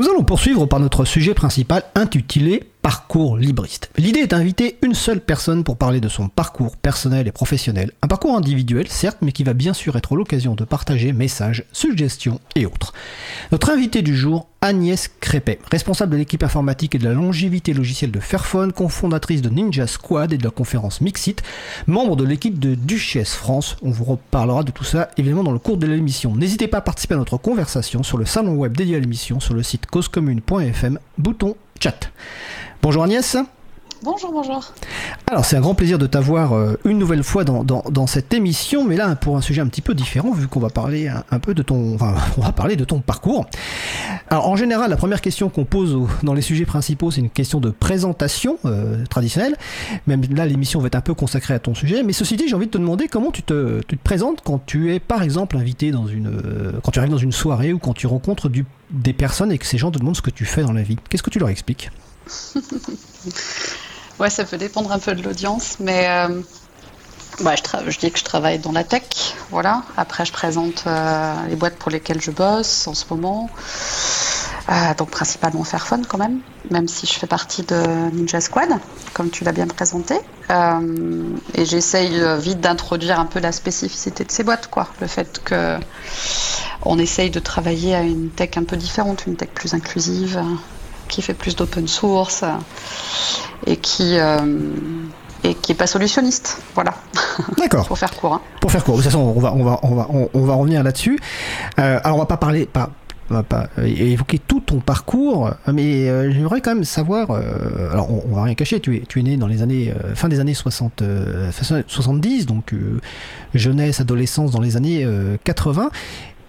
Nous allons poursuivre par notre sujet principal intitulé Parcours libriste. L'idée est d'inviter une seule personne pour parler de son parcours personnel et professionnel. Un parcours individuel, certes, mais qui va bien sûr être l'occasion de partager messages, suggestions et autres. Notre invité du jour, Agnès Crépet, responsable de l'équipe informatique et de la longévité logicielle de Fairphone, cofondatrice de Ninja Squad et de la conférence Mixit, membre de l'équipe de Duchesse France. On vous reparlera de tout ça évidemment dans le cours de l'émission. N'hésitez pas à participer à notre conversation sur le salon web dédié à l'émission sur le site causecommune.fm, bouton chat. Bonjour Agnès. Bonjour, bonjour. Alors c'est un grand plaisir de t'avoir euh, une nouvelle fois dans, dans, cette émission, mais là pour un sujet un petit peu différent, vu qu'on va parler un, peu de ton, enfin, on va parler de ton parcours. Alors en général, la première question qu'on pose dans les sujets principaux, c'est une question de présentation euh, traditionnelle. Même là, l'émission va être un peu consacrée à ton sujet. Mais ceci dit, j'ai envie de te demander comment tu te, tu te, présentes quand tu es, par exemple, invité dans une, euh, quand tu arrives dans une soirée ou quand tu rencontres du, des personnes et que ces gens te demandent ce que tu fais dans la vie. Qu'est-ce que tu leur expliques? ouais, ça peut dépendre un peu de l'audience, mais euh, je, je, dis que je travaille dans la tech, voilà. Après, je présente euh, les boîtes pour lesquelles je bosse en ce moment. Euh, donc principalement Fairphone quand même, même si je fais partie de Ninja Squad, comme tu l'as bien présenté. et j'essaye vite d'introduire un peu la spécificité de ces boîtes, quoi. Le fait que on essaye de travailler à une tech un peu différente, une tech plus inclusive, qui fait plus d'open source et qui euh, et qui est pas solutionniste. Voilà. D'accord. Pour faire court. Hein. Pour faire court. De toute façon, on va on va on va on, va revenir là-dessus. Euh, alors on va pas parler pas on va pas évoquer tout ton parcours, mais euh, j'aimerais quand même savoir. alors, on, on, va rien cacher. Tu es, tu es né dans les années fin des années 60, 70, donc jeunesse, adolescence dans les années 80.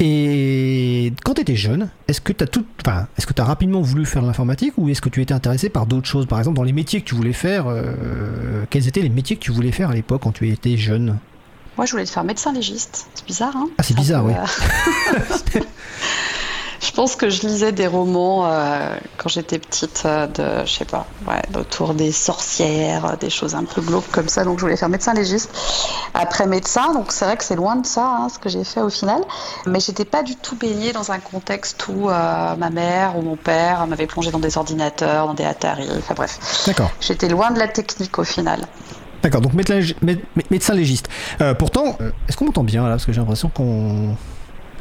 Et quand tu étais jeune, est-ce que tu as tout, enfin, est-ce que tu as rapidement voulu faire de l'informatique ou est-ce que tu étais intéressé par d'autres choses? Par exemple, dans les métiers que tu voulais faire, euh, quels étaient les métiers que tu voulais faire à l'époque quand tu étais jeune? Moi, je voulais faire médecin légiste. C'est bizarre, hein? Ah, c'est bizarre, oui. Je pense que je lisais des romans euh, quand j'étais petite, euh, de, je sais pas, ouais, autour des sorcières, des choses un peu glauques comme ça. Donc je voulais faire médecin légiste. Après médecin, donc c'est vrai que c'est loin de ça, hein, ce que j'ai fait au final. Mais j'étais pas du tout baignée dans un contexte où euh, ma mère ou mon père m'avait plongé dans des ordinateurs, dans des Atari, enfin bref. D'accord. J'étais loin de la technique au final. D'accord, donc médecin légiste. pourtant, est-ce qu'on m'entend bien là? Parce que j'ai l'impression qu'on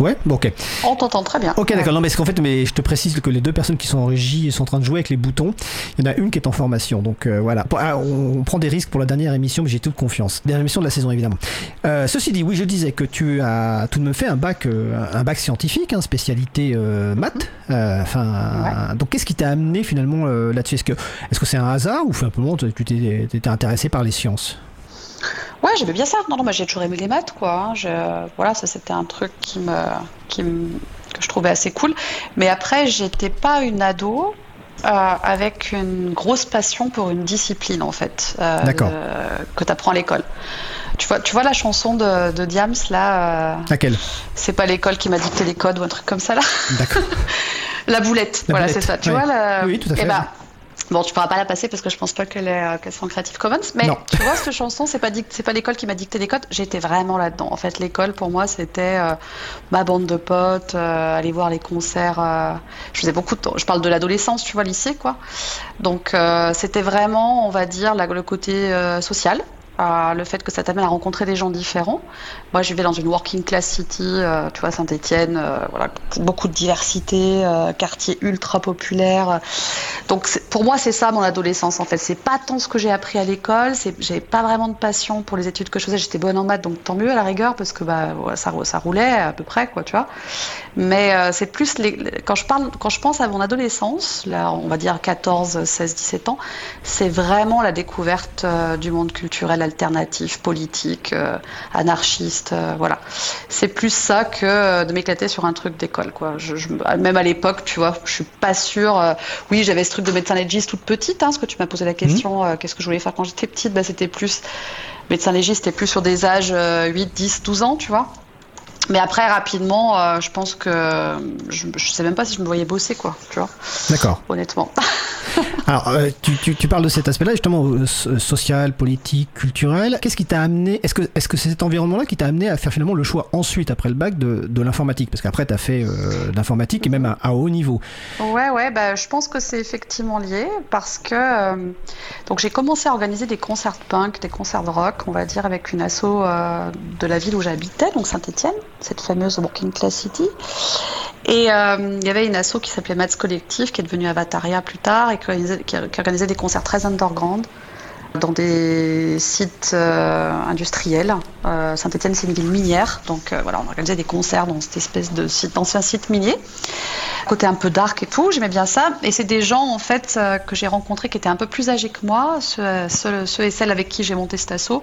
Ouais, bon, ok. On t'entend très bien. Ok, d'accord. Non, mais qu'en fait, mais je te précise que les deux personnes qui sont en régie sont en train de jouer avec les boutons. Il y en a une qui est en formation, donc euh, voilà. Ah, on, prend des risques pour la dernière émission, mais j'ai toute confiance. Dernière émission de la saison, évidemment. Euh, ceci dit, oui, je disais que tu as tout de même fait un bac, euh, un bac scientifique, hein, spécialité maths. Enfin, donc qu'est-ce qui t'a amené finalement là-dessus? Est-ce que, est-ce que c'est un hasard ou simplement tu t'es intéressé par les sciences? Ouais, j'aimais bien ça. Non, non, moi j'ai toujours aimé les maths, quoi. Hein. Je, voilà, ça c'était un truc qui me, qui me, que je trouvais assez cool. Mais après, j'étais pas une ado euh, avec une grosse passion pour une discipline, en fait, euh, que tu apprends à l'école. Tu vois, tu vois la chanson de, de Diams, là euh, Laquelle? C'est pas l'école qui m'a dicté les codes ou un truc comme ça, là? D'accord. la boulette, voilà, c'est ça. Tu vois, la... Oui, tout à fait. Eh ben, Bon, tu pourras pas la passer parce que je pense pas qu'elle est euh, qu'elle soit en Creative Commons. Mais tu vois, cette chanson, c'est pas c'est pas l'école qui m'a dicté les codes. J'étais vraiment là-dedans. En fait, l'école pour moi, c'était euh, ma bande de potes, euh, aller voir les concerts. je faisais beaucoup de Je parle de l'adolescence, tu vois, lycée, quoi. Donc, c'était vraiment, on va dire, le côté social le fait que ça t'amène à rencontrer des gens différents. Moi, je vivais dans une working class city, euh, tu vois, Saint-Étienne, euh, voilà, beaucoup de diversité, euh, quartier ultra populaire. Donc, pour moi, c'est ça mon adolescence, en fait. C'est pas tant ce que j'ai appris à l'école, j'avais pas vraiment de passion pour les études que je faisais. J'étais bonne en maths, donc tant mieux à la rigueur, parce que bah, ça, roulait à peu près, quoi, tu vois. Mais c'est plus quand je parle, quand je pense à mon adolescence, là, on va dire 14, 16, 17 ans, c'est vraiment la découverte du monde culturel alternatif, politique, euh, anarchiste, euh, voilà. C'est plus ça que euh, de m'éclater sur un truc d'école, quoi. Je, même à l'époque, tu vois, je suis pas sûre. oui, j'avais ce truc de médecin légiste toute petite, hein, parce que tu m'as posé la question, mmh. qu'est-ce que je voulais faire quand j'étais petite bah, C'était plus médecin légiste, c'était plus sur des âges 8, 10, 12 ans, tu vois. Mais après, rapidement, je pense que je, je sais même pas si je me voyais bosser, quoi, tu vois. D'accord. Honnêtement. Alors, euh, tu, tu, parles de cet aspect-là, justement, euh, social, politique, culturel. Qu'est-ce qui t'a amené Est-ce que c'est cet environnement-là qui t'a amené à faire finalement le choix ensuite, après le bac, de, de l'informatique? Parce qu'après, tu as fait euh, l'informatique et même à, haut niveau. Ouais, ouais, bah, je pense que c'est effectivement lié parce que donc j'ai commencé à organiser des concerts de punk, des concerts de rock, on va dire, avec une asso de la ville où j'habitais, donc Saint-Étienne, cette fameuse Working Class City. Et il y avait une asso qui s'appelait Mats Collectif, qui est devenue Avataria plus tard et qui organisait, des concerts très underground dans des sites euh, industriels. Euh, Saint-Etienne, c'est une ville minière, donc euh, voilà, on organisait des concerts dans cette espèce de site, d'ancien site minier. Côté un peu dark et tout, j'aimais bien ça. Et c'est des gens en fait que j'ai rencontrés qui étaient un peu plus âgés que moi, ceux, et celles avec qui j'ai monté cet assaut,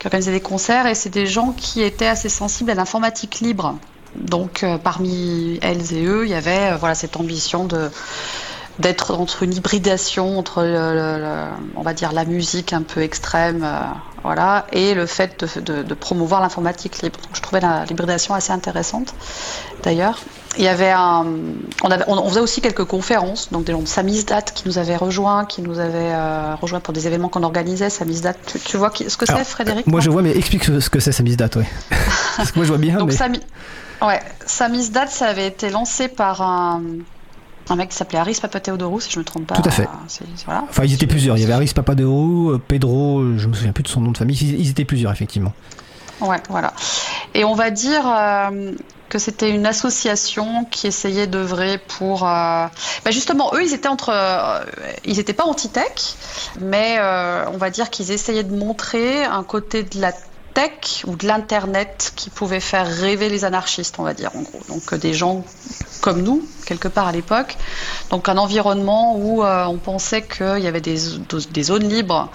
qui organisaient des concerts. Et c'est des gens qui étaient assez sensibles à l'informatique libre. Donc parmi elles et eux, il y avait voilà cette ambition de d'être entre une hybridation entre, on va dire, la musique un peu extrême, euh, voilà, et le fait de, promouvoir l'informatique libre. je trouvais l'hybridation assez intéressante, d'ailleurs. Il y avait un, on, avait, on, faisait aussi quelques conférences, donc des gens de Samizdat qui nous avaient rejoints, qui nous avaient euh, rejoints pour des événements qu'on organisait. Samizdat, tu, tu vois ce que c'est, Frédéric Moi, je vois, mais explique ce que c'est Samizdat, oui. Parce que moi, je vois bien. donc, mais... ouais, Samizdat, ça avait été lancé par un un mec qui s'appelait Aris Papatheodorou, si je ne me trompe pas. Tout à fait. Enfin, ils étaient plusieurs. Il y avait Aris Papatheodorou, Pedro, je me souviens plus de son nom de famille. Ils étaient plusieurs, effectivement. Ouais, voilà. Et on va dire euh, que c'était une association qui essayait d'œuvrer pour. Euh, bah, justement, eux, ils étaient entre. Euh, ils n'étaient pas anti-tech, mais on va dire qu'ils essayaient de montrer un côté de la tech ou de l'internet qui pouvait faire rêver les anarchistes, on va dire en gros. Donc des gens comme nous, quelque part à l'époque. Donc un environnement où euh, on pensait qu'il y avait des, zones libres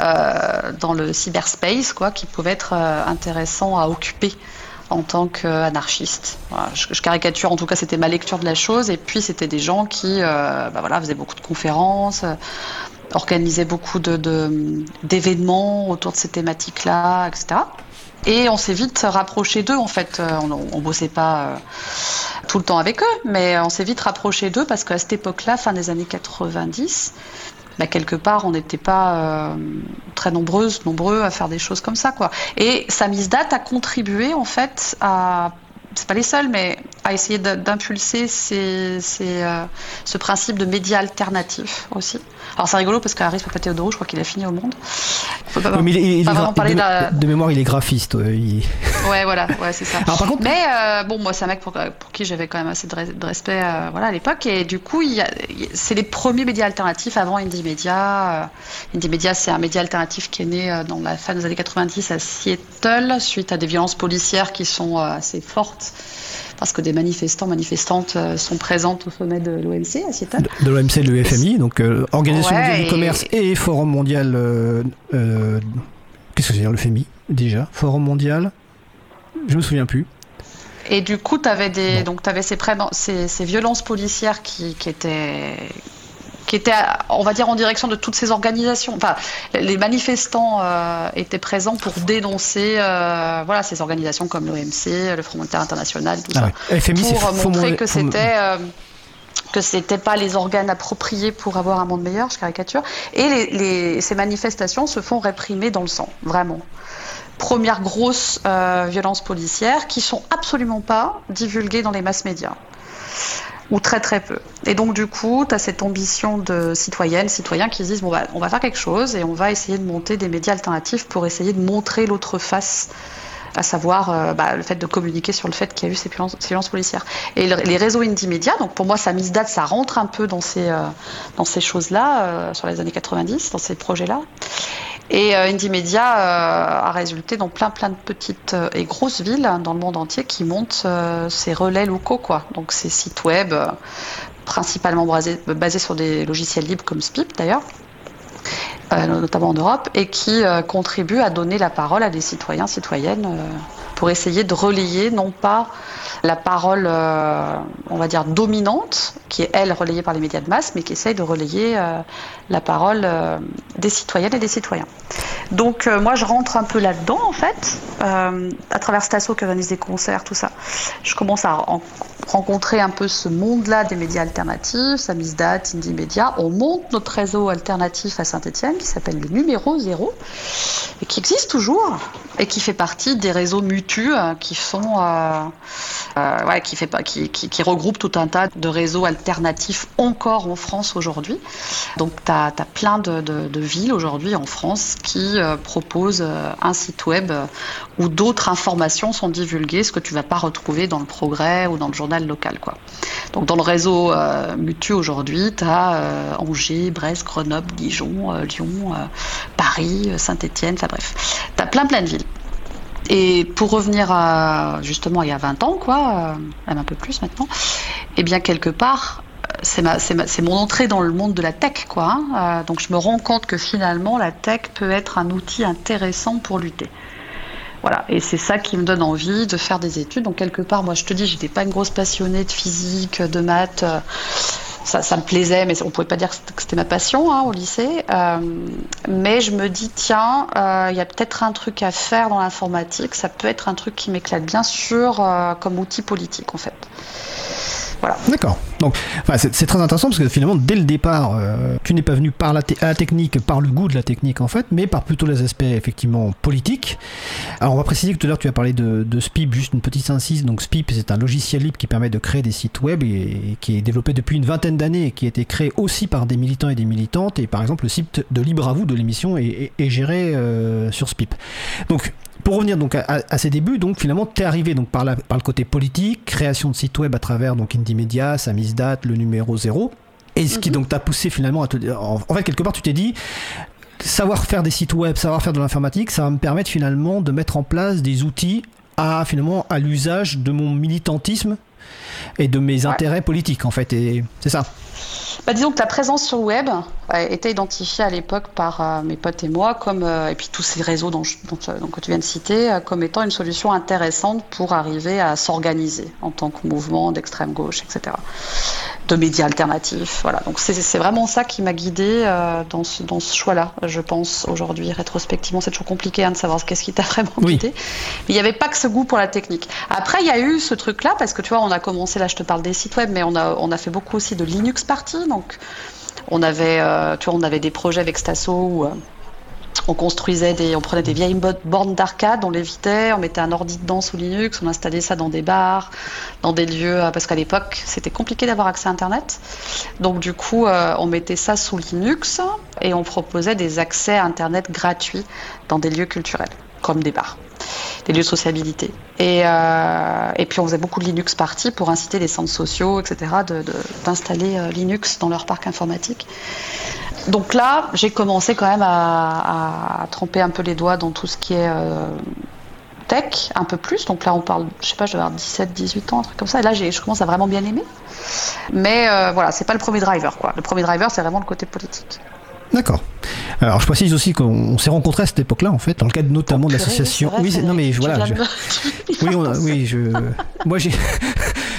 euh, dans le cyberspace, quoi, qui pouvaient être euh, à occuper en tant qu'anarchiste. je, caricature, en tout cas, c'était ma lecture de la chose. Et puis, c'était des gens qui bah voilà, faisaient beaucoup de conférences, organisaient beaucoup d'événements de, autour de ces thématiques-là, etc. Et on s'est vite rapproché d'eux, en fait. On, ne bossait pas tout le temps avec eux, mais on s'est vite rapproché d'eux parce qu'à cette époque-là, fin des années 90, quelque part, on n'était pas euh, très nombreuses, nombreux à faire des choses comme ça, quoi. Et Samizdat a contribué, en fait, à c'est pas les seuls, mais à essayer d'impulser euh, ce principe de médias alternatifs aussi. Alors c'est rigolo parce qu'Aris Papatheodorou, je crois qu'il a fini au monde. Faut pas, il, parler de, mémoire, il est graphiste. Ouais, voilà, ouais, c'est ça. Mais euh, bon, moi, c'est un mec pour, qui j'avais quand même assez de, respect euh, voilà, à l'époque. Et du coup, c'est les premiers médias alternatifs avant Indie Media. Indie Media, c'est un média alternatif qui est né dans la fin des années 90 à Seattle, suite à des violences policières qui sont assez fortes parce que des manifestants, manifestantes euh, sont présentes au sommet de l'OMC à Seattle. De, l'OMC et de l'UFMI, donc euh, Organisation mondiale du commerce et Forum mondial. Euh, qu'est-ce que c'est le FMI déjà? Forum mondial? Je me souviens plus. Et du coup, tu avais, des, donc, avais ces, ces, ces, violences policières qui, qui étaient qui était, on va dire, en direction de toutes ces organisations. Enfin, les manifestants euh, étaient présents pour dénoncer euh, voilà, ces organisations comme l'OMC, le Front Monétaire International, tout ah ça. pour montrer que c'était. Euh, que c'était pas les organes appropriés pour avoir un monde meilleur, je caricature. Et les, ces manifestations se font réprimer dans le sang, vraiment première grosse violence policière qui sont absolument pas divulguées dans les masses médias ou très très peu. Et donc du coup, tu as cette ambition de citoyenne, citoyens qui se disent bon bah, on va faire quelque chose et on va essayer de monter des médias alternatifs pour essayer de montrer l'autre face à savoir euh, bah, le fait de communiquer sur le fait qu'il y a eu ces violences, policières. Et les réseaux indie médias, donc pour moi ça mise date, ça rentre un peu dans ces, euh, ces choses-là, euh, sur les années 90, dans ces projets-là. Et euh, Indie Media euh, a résulté dans plein plein de petites euh, et grosses villes dans le monde entier qui montent ces relais locaux, quoi. Donc ces sites web, principalement basés, sur des logiciels libres comme Spip d'ailleurs. notamment en Europe, et qui contribuent à donner la parole à des citoyens, citoyennes, pour essayer de relayer non pas la parole, on va dire, dominante, qui est elle relayée par les médias de masse, mais qui essaye de relayer la parole des citoyennes et des citoyens. Donc euh, moi je rentre un peu là-dedans en fait, euh, à travers Stasso qui organise des concerts, tout ça. Je commence à, rencontrer un peu ce monde-là des médias alternatifs, Samizdat, Indie Media. On monte notre réseau alternatif à Saint-Etienne qui s'appelle le numéro zéro et qui existe toujours et qui fait partie des réseaux mutus euh, euh, euh, qui, regroupent tout un tas de réseaux alternatifs encore en France aujourd'hui. Donc tu as, plein de, villes aujourd'hui en France qui proposent un site web où d'autres informations sont divulguées, ce que tu vas pas retrouver dans le Progrès ou dans le journal local. Quoi. Donc dans le réseau euh, Mutu aujourd'hui, tu as euh, Angers, Brest, Grenoble, Dijon, euh, Lyon, euh, Paris, Saint-Étienne, enfin bref. Tu as plein plein de villes. Et pour revenir à justement il y a 20 ans, quoi, même un peu plus maintenant, et eh bien quelque part, c'est mon entrée dans le monde de la tech, quoi. Hein. donc je me rends compte que finalement la tech peut être un outil intéressant pour lutter. Voilà, et c'est ça qui me donne envie de faire des études. Donc quelque part, moi je te dis, j'étais pas une grosse passionnée de physique, de maths. Ça, ça me plaisait, mais on pouvait pas dire que c'était ma passion hein, au lycée. Euh, mais je me dis, tiens, il euh, y a peut-être un truc à faire dans l'informatique. Ça peut être un truc qui m'éclate bien sûr euh, comme outil politique en fait. D'accord. Donc, c'est très intéressant parce que finalement, dès le départ, euh, tu n'es pas venu par la, technique, par le goût de la technique en fait, mais par plutôt les aspects effectivement politiques. Alors, on va préciser que tout à l'heure, tu as parlé de, SPIP, juste une petite incise. Donc, SPIP, c'est un logiciel libre qui permet de créer des sites web et, qui est développé depuis une vingtaine d'années et qui a été créé aussi par des militants et des militantes. Et par exemple, le site de Libre à vous de l'émission est, géré euh, sur SPIP. Donc, pour revenir donc à, à, ses débuts, donc finalement, tu es arrivé donc par, la, par le côté politique, création de sites web à travers donc Indie Media, Samizdat, le numéro 0. Et ce qui -hmm. donc t'a poussé finalement à te en, en fait quelque part tu t'es dit savoir faire des sites web, savoir faire de l'informatique, ça va me permettre finalement de mettre en place des outils à finalement à l'usage de mon militantisme et de mes ouais. intérêts politiques en fait et c'est ça. Bah, disons que ta présence sur web euh, était identifiée à l'époque par euh, mes potes et moi, comme, euh, et puis tous ces réseaux dont, je, dont, dont, que tu viens de citer, euh, comme étant une solution intéressante pour arriver à s'organiser en tant que mouvement d'extrême gauche, etc. De médias alternatifs. Voilà. Donc c'est vraiment ça qui m'a guidé euh, dans ce, dans ce choix-là, je pense, aujourd'hui, rétrospectivement. C'est toujours compliqué hein, de savoir qu'est-ce qui t'a vraiment oui. guidé. Mais il n'y avait pas que ce goût pour la technique. Après, il y a eu ce truc-là, parce que tu vois, on a commencé, là je te parle des sites web, mais on a, on a fait beaucoup aussi de Linux Party. Donc, on avait, euh, on avait des projets avec Stasso où euh, on construisait des, on prenait des vieilles bornes d'arcade, on les vidait, on mettait un ordi dedans sous Linux, on installait ça dans des bars, dans des lieux, euh, parce qu'à l'époque c'était compliqué d'avoir accès à Internet. Donc du coup, on mettait ça sous Linux et on proposait des accès à Internet gratuits dans des lieux culturels, comme bars des lieux de sociabilité. Et, euh, et, puis on faisait beaucoup de Linux Party pour inciter les centres sociaux, etc., d'installer euh, Linux dans leur parc informatique. Donc là, j'ai commencé quand même à, à, tremper un peu les doigts dans tout ce qui est euh, tech, un peu plus. Donc là, on parle, je sais pas, je vais avoir 17, 18 ans, un truc comme ça. Et là, je commence à vraiment bien aimer. Mais euh, voilà, c'est pas le premier driver, quoi. Le premier driver, c'est vraiment le côté politique. D'accord. Alors je précise aussi qu'on s'est rencontrés à cette époque-là en fait, dans le cadre notamment de l'association. Oui, non mais voilà. Je... oui, on a, oui, je. Moi j'ai.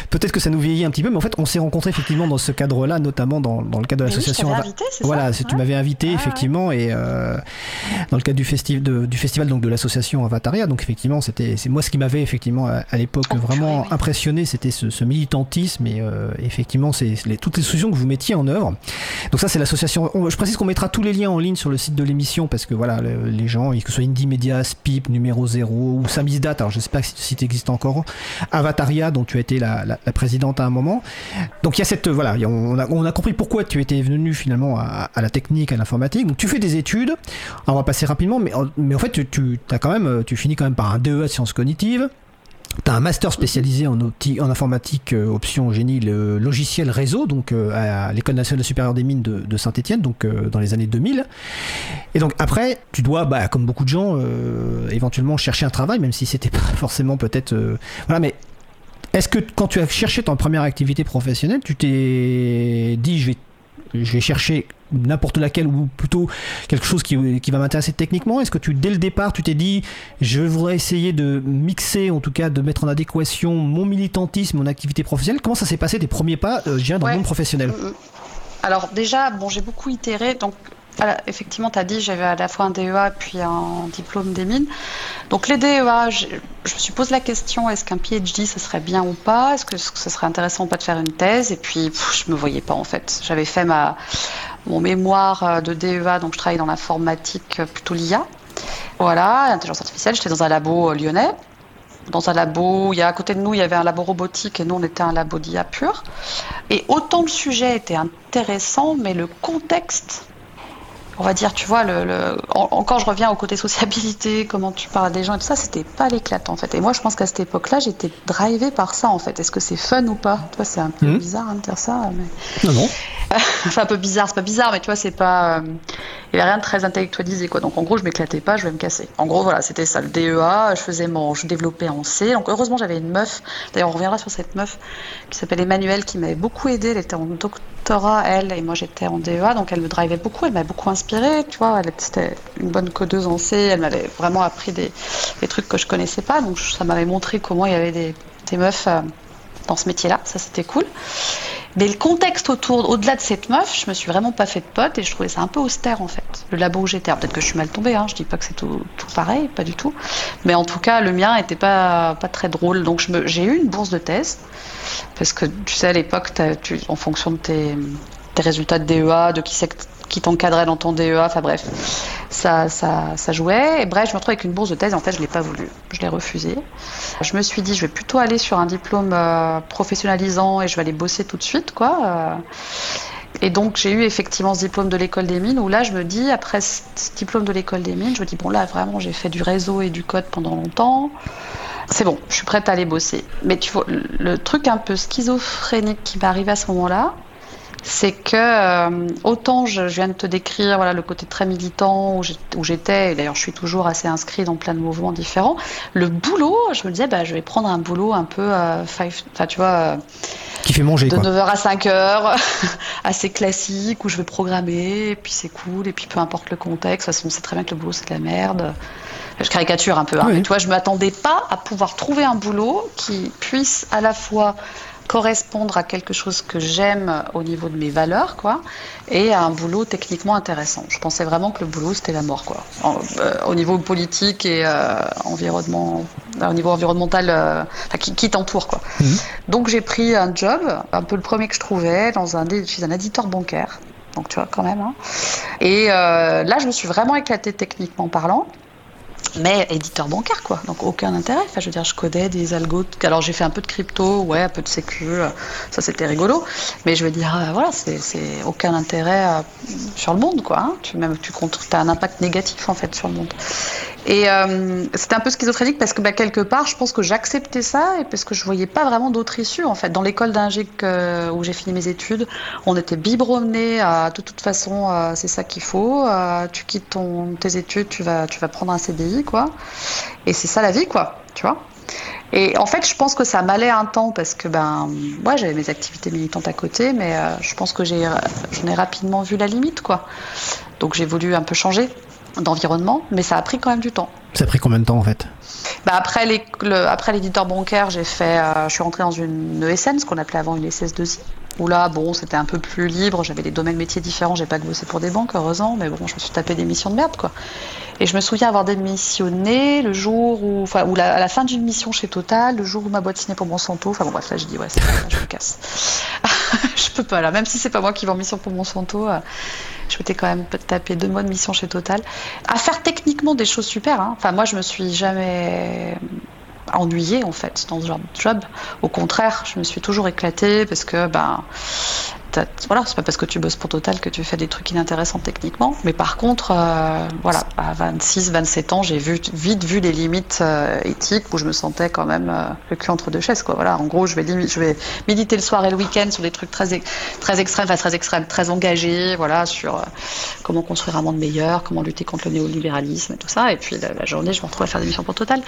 Peut-être que ça nous vieillit un petit peu, mais en fait on s'est rencontrés effectivement dans ce cadre-là, notamment dans, dans, le cadre de l'association. Oui, voilà, tu m'avais invité ah, effectivement ouais. et euh, dans le cadre du, festi de, du festival donc de l'association Avataria. Donc effectivement c'était c'est moi ce qui m'avait effectivement à, à l'époque oh, vraiment oui. impressionné, c'était ce, ce, militantisme et euh, effectivement c'est les, toutes les solutions que vous mettiez en œuvre. Donc ça c'est l'association. Je précise qu'on mettra tous les liens en ligne sur le site de l'émission parce que voilà, les gens, que ce soit Indie Media, Spip, numéro 0 ou Samizdat, alors je sais pas si ce site existe encore, Avataria, dont tu as été la, la, la présidente à un moment. Donc il y a cette, voilà, on a, on a compris pourquoi tu étais venu finalement à, la technique, à l'informatique. Donc tu fais des études, alors on va passer rapidement, mais, en fait tu, as quand même, tu finis quand même par un DEA de sciences cognitives. Tu as un master spécialisé en, en informatique, euh, option génie, le logiciel réseau, donc euh, à l'École nationale supérieure des mines de, Saint-Etienne, donc euh, dans les années 2000. Et donc après, tu dois, bah, comme beaucoup de gens, éventuellement chercher un travail, même si c'était pas forcément peut-être. Voilà, mais est-ce que quand tu as cherché ton première activité professionnelle, tu t'es dit, je vais je vais chercher n'importe laquelle ou plutôt quelque chose qui, qui va m'intéresser techniquement? Est-ce que tu, dès le départ, tu t'es dit, je voudrais essayer de mixer, en tout cas de mettre en adéquation mon militantisme, mon activité professionnelle? Comment ça s'est passé tes premiers pas, euh, je dirais, dans ouais. le monde professionnel? Alors déjà, bon, j'ai beaucoup itéré, donc effectivement, tu as dit, j'avais à la fois un DEA puis un diplôme des mines. Donc les DEA, je, me suis posé la question, est-ce qu'un PhD, ce serait bien ou pas? Est-ce que ce serait intéressant ou pas de faire une thèse? Et puis, je me voyais pas en fait. J'avais fait ma, mon mémoire euh, de DEA, donc je travaille dans l'informatique, euh, plutôt l'IA. Voilà, intelligence artificielle, j'étais dans un labo euh, lyonnais dans un labo. Il y a à côté de nous, il y avait un labo robotique et nous, on était un labo d'IA pur. Et autant le sujet était intéressant, mais le contexte on va dire, tu vois, le, encore je reviens au côté sociabilité, comment tu parles des gens et tout ça, c'était pas l'éclate en fait. Et moi, je pense qu'à cette époque-là, j'étais drivée par ça en fait. Est-ce que c'est fun ou pas? Toi, c'est un peu mmh. bizarre hein, de dire ça. Mais... Non, non. enfin, un peu bizarre, c'est pas bizarre, mais tu vois, c'est pas. Euh, il n'y avait rien de très intellectualisé quoi. Donc en gros, je m'éclatais pas, je vais me casser. En gros, voilà, c'était ça le DEA. Je faisais mon, je développais en C. Donc heureusement, j'avais une meuf. D'ailleurs, on reviendra sur cette meuf qui s'appelle Emmanuelle, qui m'avait beaucoup aidée. Elle était en doctorat, elle, et moi j'étais en DEA, donc elle me drivait beaucoup. Elle m'a beaucoup inspirée, tu vois. Elle était une bonne codeuse en C. Elle m'avait vraiment appris des, trucs que je connaissais pas. Donc ça m'avait montré comment il y avait des, des meufs euh, dans ce métier-là. Ça, c'était cool. Mais le contexte autour, au-delà de cette meuf, je me suis vraiment pas fait de pote et je trouvais ça un peu austère en fait. Le labo où j'étais, peut-être que je suis mal tombée, hein, je dis pas que c'est tout, pareil, pas du tout. Mais en tout cas, le mien était pas, pas très drôle. Donc j'ai eu une bourse de thèse parce que tu sais, à l'époque, en fonction de tes, tes résultats de DEA, de qui c'est qui t'encadrait dans ton DEA, enfin bref, ça, ça, jouait. Et bref, je me retrouve avec une bourse de thèse, en fait, je ne l'ai pas voulu, je l'ai refusé. Je me suis dit, je vais plutôt aller sur un diplôme euh, professionnalisant et je vais aller bosser tout de suite, quoi. Euh. et donc, j'ai eu effectivement ce diplôme de l'école des mines, où là, je me dis, après ce diplôme de l'école des mines, je me dis, bon, là, vraiment, j'ai fait du réseau et du code pendant longtemps c'est bon, je suis prête à aller bosser. Mais tu vois, le truc un peu schizophrénique qui m'est arrivé à ce moment-là, c'est que euh, autant je, viens de te décrire voilà le côté très militant où j'étais et d'ailleurs je suis toujours assez inscrit dans plein de mouvements différents le boulot je me disais bah je vais prendre un boulot un peu euh, enfin tu vois euh, qui fait manger de 9h à 5h assez classique où je vais programmer et puis c'est cool et puis peu importe le contexte de toute façon on sait très bien que le boulot c'est de la merde. Je caricature un peu hein, mais tu vois je m'attendais pas à pouvoir trouver un boulot qui puisse à la fois correspondre à quelque chose que j'aime au niveau de mes valeurs, quoi, et à un boulot techniquement intéressant. Je pensais vraiment que le boulot c'était la mort, quoi. Euh, au niveau politique et euh, environnement, au niveau environnemental, euh, qui, t'entoure, quoi. Mhm. Donc j'ai pris un job, un peu le premier que je trouvais, dans un, chez un éditeur bancaire. Donc tu vois quand même. Hein. Et là je me suis vraiment éclatée techniquement parlant mais éditeur bancaire quoi. Donc aucun intérêt. Enfin je veux dire je codais des algos. Alors j'ai fait un peu de crypto ouais un peu de sécu euh, ça c'était rigolo. Mais je veux dire euh, voilà c'est aucun intérêt euh, sur le monde quoi hein. tu même tu as un impact négatif en fait sur le monde et euh, c'était un peu schizophrénique parce que bah, quelque part, je pense que j'acceptais ça et parce que je voyais pas vraiment d'autre issue. En fait, dans l'école d'ingé où j'ai fini mes études, on était biberonné à de toute façon, euh, c'est ça qu'il faut. Euh, tu quittes tes études, tu vas, prendre un CDI, quoi. Et c'est ça la vie, quoi. Tu vois. Et en fait, je pense que ça m'allait un temps parce que ben, moi, j'avais mes activités militantes à côté, mais je pense que j'en ai rapidement vu la limite, quoi. Donc j'ai voulu un peu changer d'environnement, mais ça a pris quand même du temps. Ça a pris combien de temps en fait? Bah après, les, après l'éditeur bancaire, j'ai fait, euh, je suis rentrée dans une ESN, ce qu'on appelait avant une SS2I, où là, bon, c'était un peu plus libre, j'avais des domaines métiers différents, j'ai pas bossé pour des banques, heureusement, mais bon, je me suis tapé des missions de merde, quoi. Et je me souviens avoir démissionné le jour où, enfin, ou la, à la fin d'une mission chez Total, le jour où ma boîte signait pour Monsanto, enfin bon, bref, là, je dis, ouais, c'est je me casse. Pas, là, même si c'est pas moi qui vais en mission pour Monsanto, euh, je m'étais quand même taper deux mois de mission chez Total. À faire techniquement des choses super. Hein. Enfin, moi, je me suis jamais ennuyée en fait dans ce genre de job. Au contraire, je me suis toujours éclatée parce que ben voilà, c'est pas parce que tu bosses pour Total que tu fais des trucs inintéressants techniquement. Mais par contre, euh, voilà, à 26, 27 ans, j'ai vite vu les limites euh, éthiques où je me sentais quand même euh, le cul entre deux chaises. Voilà, en gros, je vais, méditer le soir et le week-end sur des trucs très, extrêmes, enfin très extrêmes, très engagés, voilà, sur comment construire un monde meilleur, comment lutter contre le néolibéralisme et tout ça. Et puis la journée, je me retrouve à faire des missions pour Total.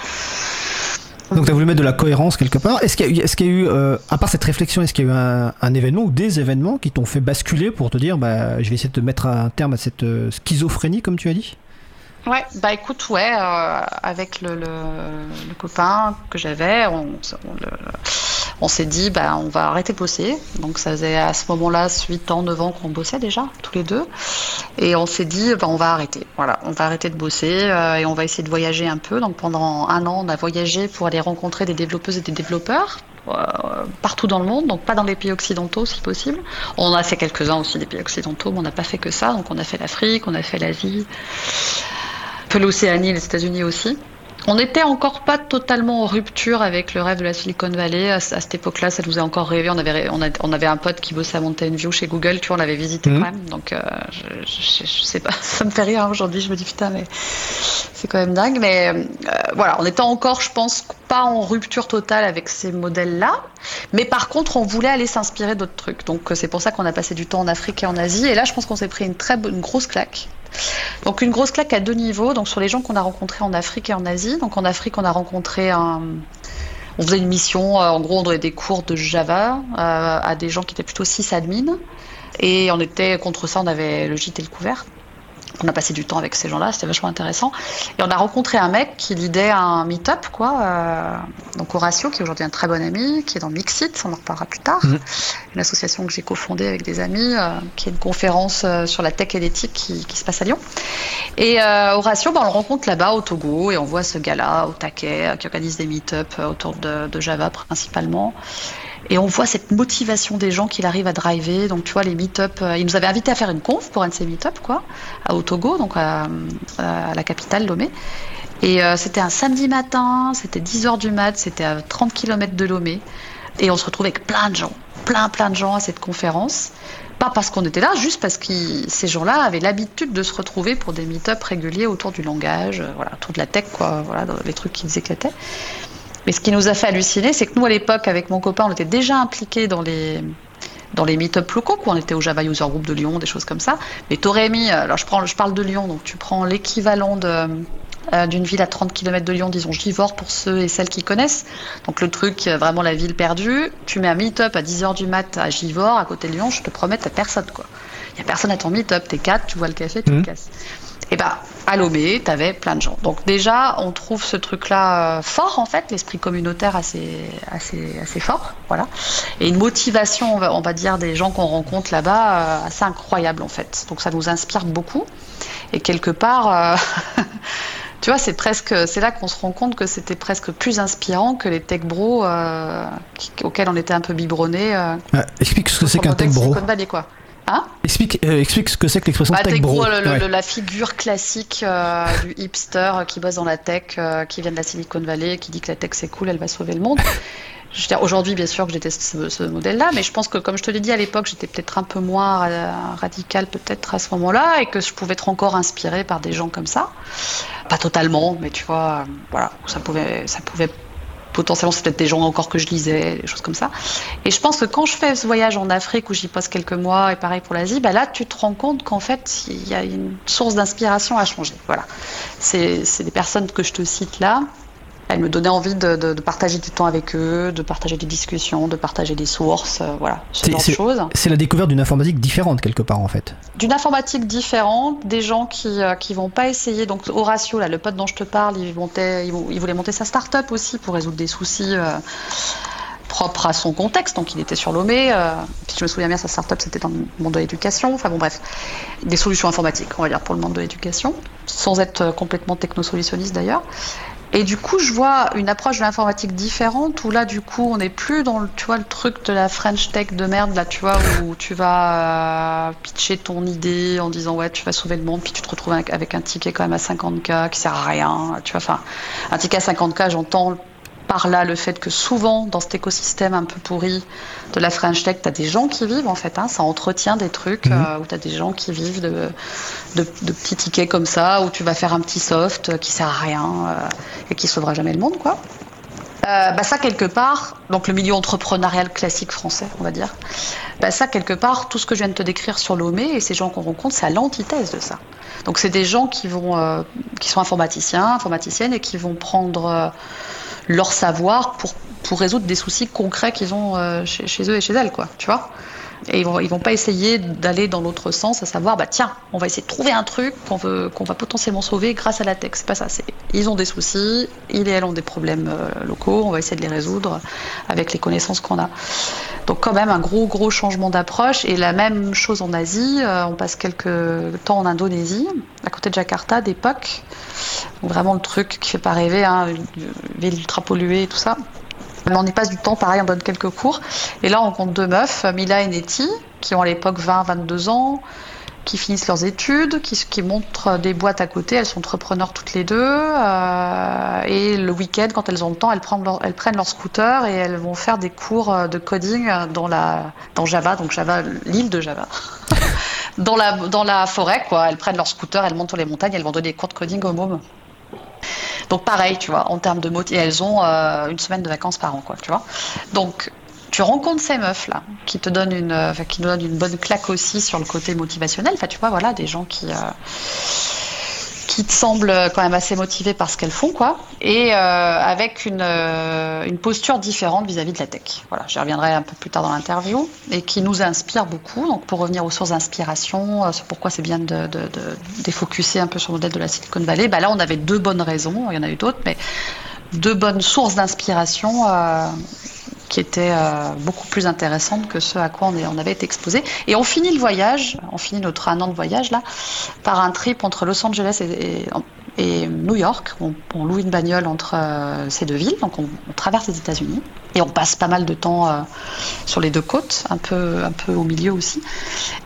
Donc tu as voulu mettre de la cohérence quelque part. Est-ce qu'il y, a eu, euh, à part cette réflexion, est-ce qu'il y a eu un, événement ou des événements qui t'ont fait basculer pour te dire, bah, je vais essayer de mettre un terme à cette euh, schizophrénie, comme tu as dit? Ouais, bah écoute, ouais, euh, avec le, copain que j'avais, on, on s'est dit, bah, on va arrêter de bosser. Donc ça faisait à ce moment-là 8 ans, 9 ans qu'on bossait déjà, tous les deux. Et on s'est dit, bah, on va arrêter. Voilà, on va arrêter de bosser euh, et on va essayer de voyager un peu. Donc pendant un an, on a voyagé pour aller rencontrer des développeuses et des développeurs. Euh, partout dans le monde, donc pas dans les pays occidentaux si possible. On a fait quelques-uns aussi des pays occidentaux, mais on n'a pas fait que ça. Donc on a fait l'Afrique, on a fait l'Asie, peu l'Océanie, les États-Unis aussi. On n'était encore pas totalement en rupture avec le rêve de la Silicon Valley. À, cette époque-là, ça nous a encore rêvé. On avait, on, avait un pote qui bossait à Mountain View chez Google, tu vois, on l'avait visité mhm. quand même. Donc, euh, je, je, sais pas, ça me fait rire aujourd'hui. Je me dis putain, mais c'est quand même dingue. Mais euh, voilà, on était encore, je pense, pas en rupture totale avec ces modèles-là. Mais par contre, on voulait aller s'inspirer d'autres trucs. Donc, c'est pour ça qu'on a passé du temps en Afrique et en Asie. Et là, je pense qu'on s'est pris une très une grosse claque. Donc une grosse claque à deux niveaux, donc sur les gens qu'on a rencontrés en Afrique et en Asie. Donc en Afrique, on a rencontré un... On faisait une mission, euh, en gros, on donnait des cours de Java euh, à des gens qui étaient plutôt sysadmin. Et on était contre ça, on avait le gîte et le couvert on a passé du temps avec ces gens-là, c'était vachement intéressant. Et on a rencontré un mec qui lidait un meet-up, quoi. Euh, donc Horatio, qui est aujourd'hui un très bon ami, qui est dans Mixit, on en reparlera plus tard. Mhm. Une association que j'ai cofondée avec des amis, euh, qui est une conférence euh, sur la tech et l'éthique qui, se passe à Lyon. Et Horatio, bah, on le rencontre là-bas au Togo et on voit ce gars-là au taquet qui organise des meet-up autour de, de Java principalement. Et on voit cette motivation des gens qu'il arrive à driver. Donc, tu vois, les meet-up. Euh, il nous avait invité à faire une conf pour un de ces meet-up, quoi, à Otogo, donc à, la capitale, Lomé. Et euh, c'était un samedi matin, c'était 10h du mat, c'était à 30 km de Lomé. Et on se retrouvait avec plein de gens, plein, plein de gens à cette conférence. Pas parce qu'on était là, juste parce que ces gens-là avaient l'habitude de se retrouver pour des meet-up réguliers autour du langage, euh, voilà, autour de la tech, quoi, voilà, les trucs qui nous éclataient. Mais ce qui nous a fait halluciner, c'est que nous, à l'époque, avec mon copain, on était déjà impliqués dans les, dans les meet-up locaux, quoi. On était au Java User Group de Lyon, des choses comme ça. Mais t'aurais mis, alors je, prends, je parle de Lyon, donc tu prends l'équivalent de, euh, d'une ville à 30 km de Lyon, disons Givors pour ceux et celles qui connaissent. Donc le truc, vraiment la ville perdue, tu mets un meet-up à 10h du mat à Givors, à côté de Lyon, je te promets, t'as personne, quoi. Il n'y a personne à ton meet-up, t'es quatre, tu vois le café, tu te mmh. casses. Et bah, à Lomé, tu avais plein de gens. Donc déjà, on trouve ce truc-là euh, fort, en fait, l'esprit communautaire assez, assez, assez fort, voilà. Et une motivation, on va, dire, des gens qu'on rencontre là-bas, euh, assez incroyable, en fait. Donc ça nous inspire beaucoup. Et quelque part, euh, tu vois, c'est presque, c'est là qu'on se rend compte que c'était presque plus inspirant que les tech bros auxquels on était un peu biberonnés. explique ce que c'est qu'un tech bro. quoi. Hein explique, euh, explique ce que c'est que l'expression bah, tech bro. la figure classique euh, du hipster qui bosse dans la tech, euh, qui vient de la Silicon Valley, qui dit que la tech c'est cool, elle va sauver le monde. Aujourd'hui, bien sûr que je déteste ce, modèle-là, mais je pense que, comme je te l'ai dit à l'époque, j'étais peut-être un peu moins radical peut-être à ce moment-là, et que je pouvais être encore inspirée par des gens comme ça. Pas totalement, mais tu vois, voilà, ça pouvait, ça pouvait potentiellement c'est peut-être des gens encore que je lisais, des choses comme ça. Et je pense que quand je fais ce voyage en Afrique où j'y passe quelques mois et pareil pour l'Asie, bah là tu te rends compte qu'en fait il y a une source d'inspiration à changer. Voilà, c'est des personnes que je te cite là elle me donnait envie de, partager du temps avec eux, de partager des discussions, de partager des sources, euh, voilà, ce genre de choses. C'est la découverte d'une informatique différente quelque part en fait. D'une informatique différente, des gens qui ne euh, vont pas essayer. Donc Horatio, là, le pote dont je te parle, il, montait, il, voulait monter sa start-up aussi pour résoudre des soucis. Euh, propres à son contexte, donc il était sur Lomé. puis je me souviens bien, sa start-up c'était dans le monde de l'éducation. Enfin bon, bref, des solutions informatiques, on va dire, pour le monde de l'éducation, sans être complètement technosolutionniste d'ailleurs. Et du coup, je vois une approche de l'informatique différente où là, du coup, on n'est plus dans le, tu vois, le truc de la French Tech de merde, là, tu vois, où tu vas euh, pitcher ton idée en disant ouais, tu vas sauver le monde, puis tu te retrouves avec, un ticket quand même à 50K qui sert à rien, tu vois, enfin, un ticket à 50K, j'entends par là le fait que souvent dans cet écosystème un peu pourri de la French Tech, tu as des gens qui vivent en fait, hein, ça entretient des trucs mhm. euh, où tu as des gens qui vivent de, de, petits tickets comme ça, où tu vas faire un petit soft qui sert à rien euh, et qui sauvera jamais le monde quoi. Euh, bah ça quelque part, donc le milieu entrepreneurial classique français, on va dire, bah ça quelque part, tout ce que je viens de te décrire sur Lomé et ces gens qu'on rencontre, c'est à l'antithèse de ça. Donc c'est des gens qui vont, qui sont informaticiens, informaticiennes et qui vont prendre leur savoir pour, pour résoudre des soucis concrets qu'ils ont euh, chez, eux et chez elles, quoi, tu vois Et ils vont, vont pas essayer d'aller dans l'autre sens, à savoir, bah tiens, on va essayer de trouver un truc qu'on veut, va potentiellement sauver grâce à la tech. C'est pas ça. Ils ont des soucis, ils et elles ont des problèmes euh, locaux, on va essayer de les résoudre avec les connaissances qu'on a. Donc quand même un gros gros changement d'approche et la même chose en Asie. Euh, on passe quelques temps en Indonésie, à côté de Jakarta d'époque. Vraiment le truc qui fait pas rêver, hein, une ville ultra polluée et tout ça. On y passe du temps, pareil, on donne quelques cours. Et là, on compte deux meufs, Mila et Nettie, qui ont à l'époque 20-22 ans, qui finissent leurs études, qui, montrent des boîtes à côté. Elles sont entrepreneurs toutes les deux. Euh, et le week-end, quand elles ont le temps, elles prennent, leur, scooter et elles vont faire des cours de coding dans, la, dans Java, donc Java, l'île de Java. dans, la, dans la forêt, quoi. Elles prennent leur scooter, elles montent sur les montagnes, elles vont donner des cours de coding aux mômes. Donc pareil, tu vois, en termes de mots, elles ont euh, une semaine de vacances par an, quoi, tu vois. Donc tu rencontres ces meufs là, qui te donnent une, qui nous donnent une bonne claque aussi sur le côté motivationnel. Enfin, tu vois, voilà, des gens qui euh, qui te semblent quand même assez motivés par ce qu'elles font, quoi, et euh, avec une, euh, une, posture différente vis-à-vis -vis de la tech. Voilà, j'y reviendrai un peu plus tard dans l'interview, et qui nous inspire beaucoup. Donc, pour revenir aux sources d'inspiration, euh, pourquoi c'est bien de, de, de, défocuser un peu sur le modèle de la Silicon Valley, bah là, on avait deux bonnes raisons, il y en a eu d'autres, mais deux bonnes sources d'inspiration euh, qui étaient euh, beaucoup plus intéressantes que ce à quoi on, avait été exposé. Et on finit le voyage, on finit notre un an de voyage là, par un trip entre Los Angeles et, et New York. On, loue une bagnole entre euh, ces deux villes, donc on, traverse les États-Unis et on passe pas mal de temps euh, sur les deux côtes, un peu, un peu au milieu aussi.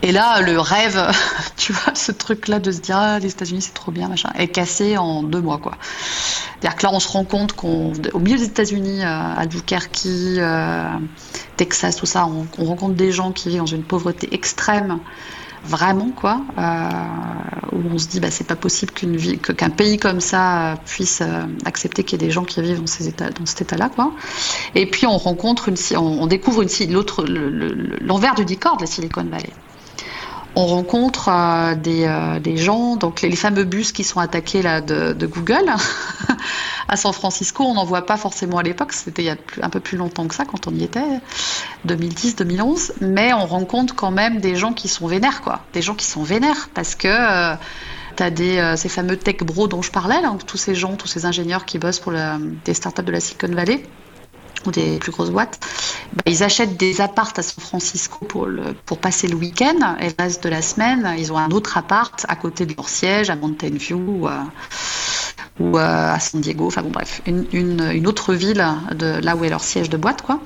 Et là, le rêve, tu vois, ce truc-là de se dire ah, les États-Unis c'est trop bien, machin, est cassé en deux mois quoi. C'est-à-dire que là, on se rend compte qu'au milieu des États-Unis, euh, à Albuquerque, Texas, tout ça, on rencontre des gens qui vivent dans une pauvreté extrême vraiment quoi euh, où on se dit bah c'est pas possible qu'une vie qu'un pays comme ça puisse euh, accepter qu'il y ait des gens qui vivent dans ces états dans cet état là quoi. Et puis on rencontre une on découvre une l'autre l'envers du décor de la Silicon Valley on rencontre euh, des, euh, des, gens, donc les, fameux bus qui sont attaqués là de, Google à San Francisco, on n'en voit pas forcément à l'époque, c'était il y a un peu plus longtemps que ça quand on y était, 2010-2011, mais on rencontre quand même des gens qui sont vénères, quoi, des gens qui sont vénères parce que euh, tu as euh, ces fameux tech bros dont je parlais, là, tous ces gens, tous ces ingénieurs qui bossent pour des startups de la Silicon Valley des plus grosses boîtes, bah, ils achètent des appartes à San Francisco pour, passer le week-end et le reste de la semaine, ils ont un autre appart à côté de leur siège à Mountain View ou, à, ou à San Diego, enfin bon bref, une, autre ville là où est leur siège de boîte quoi.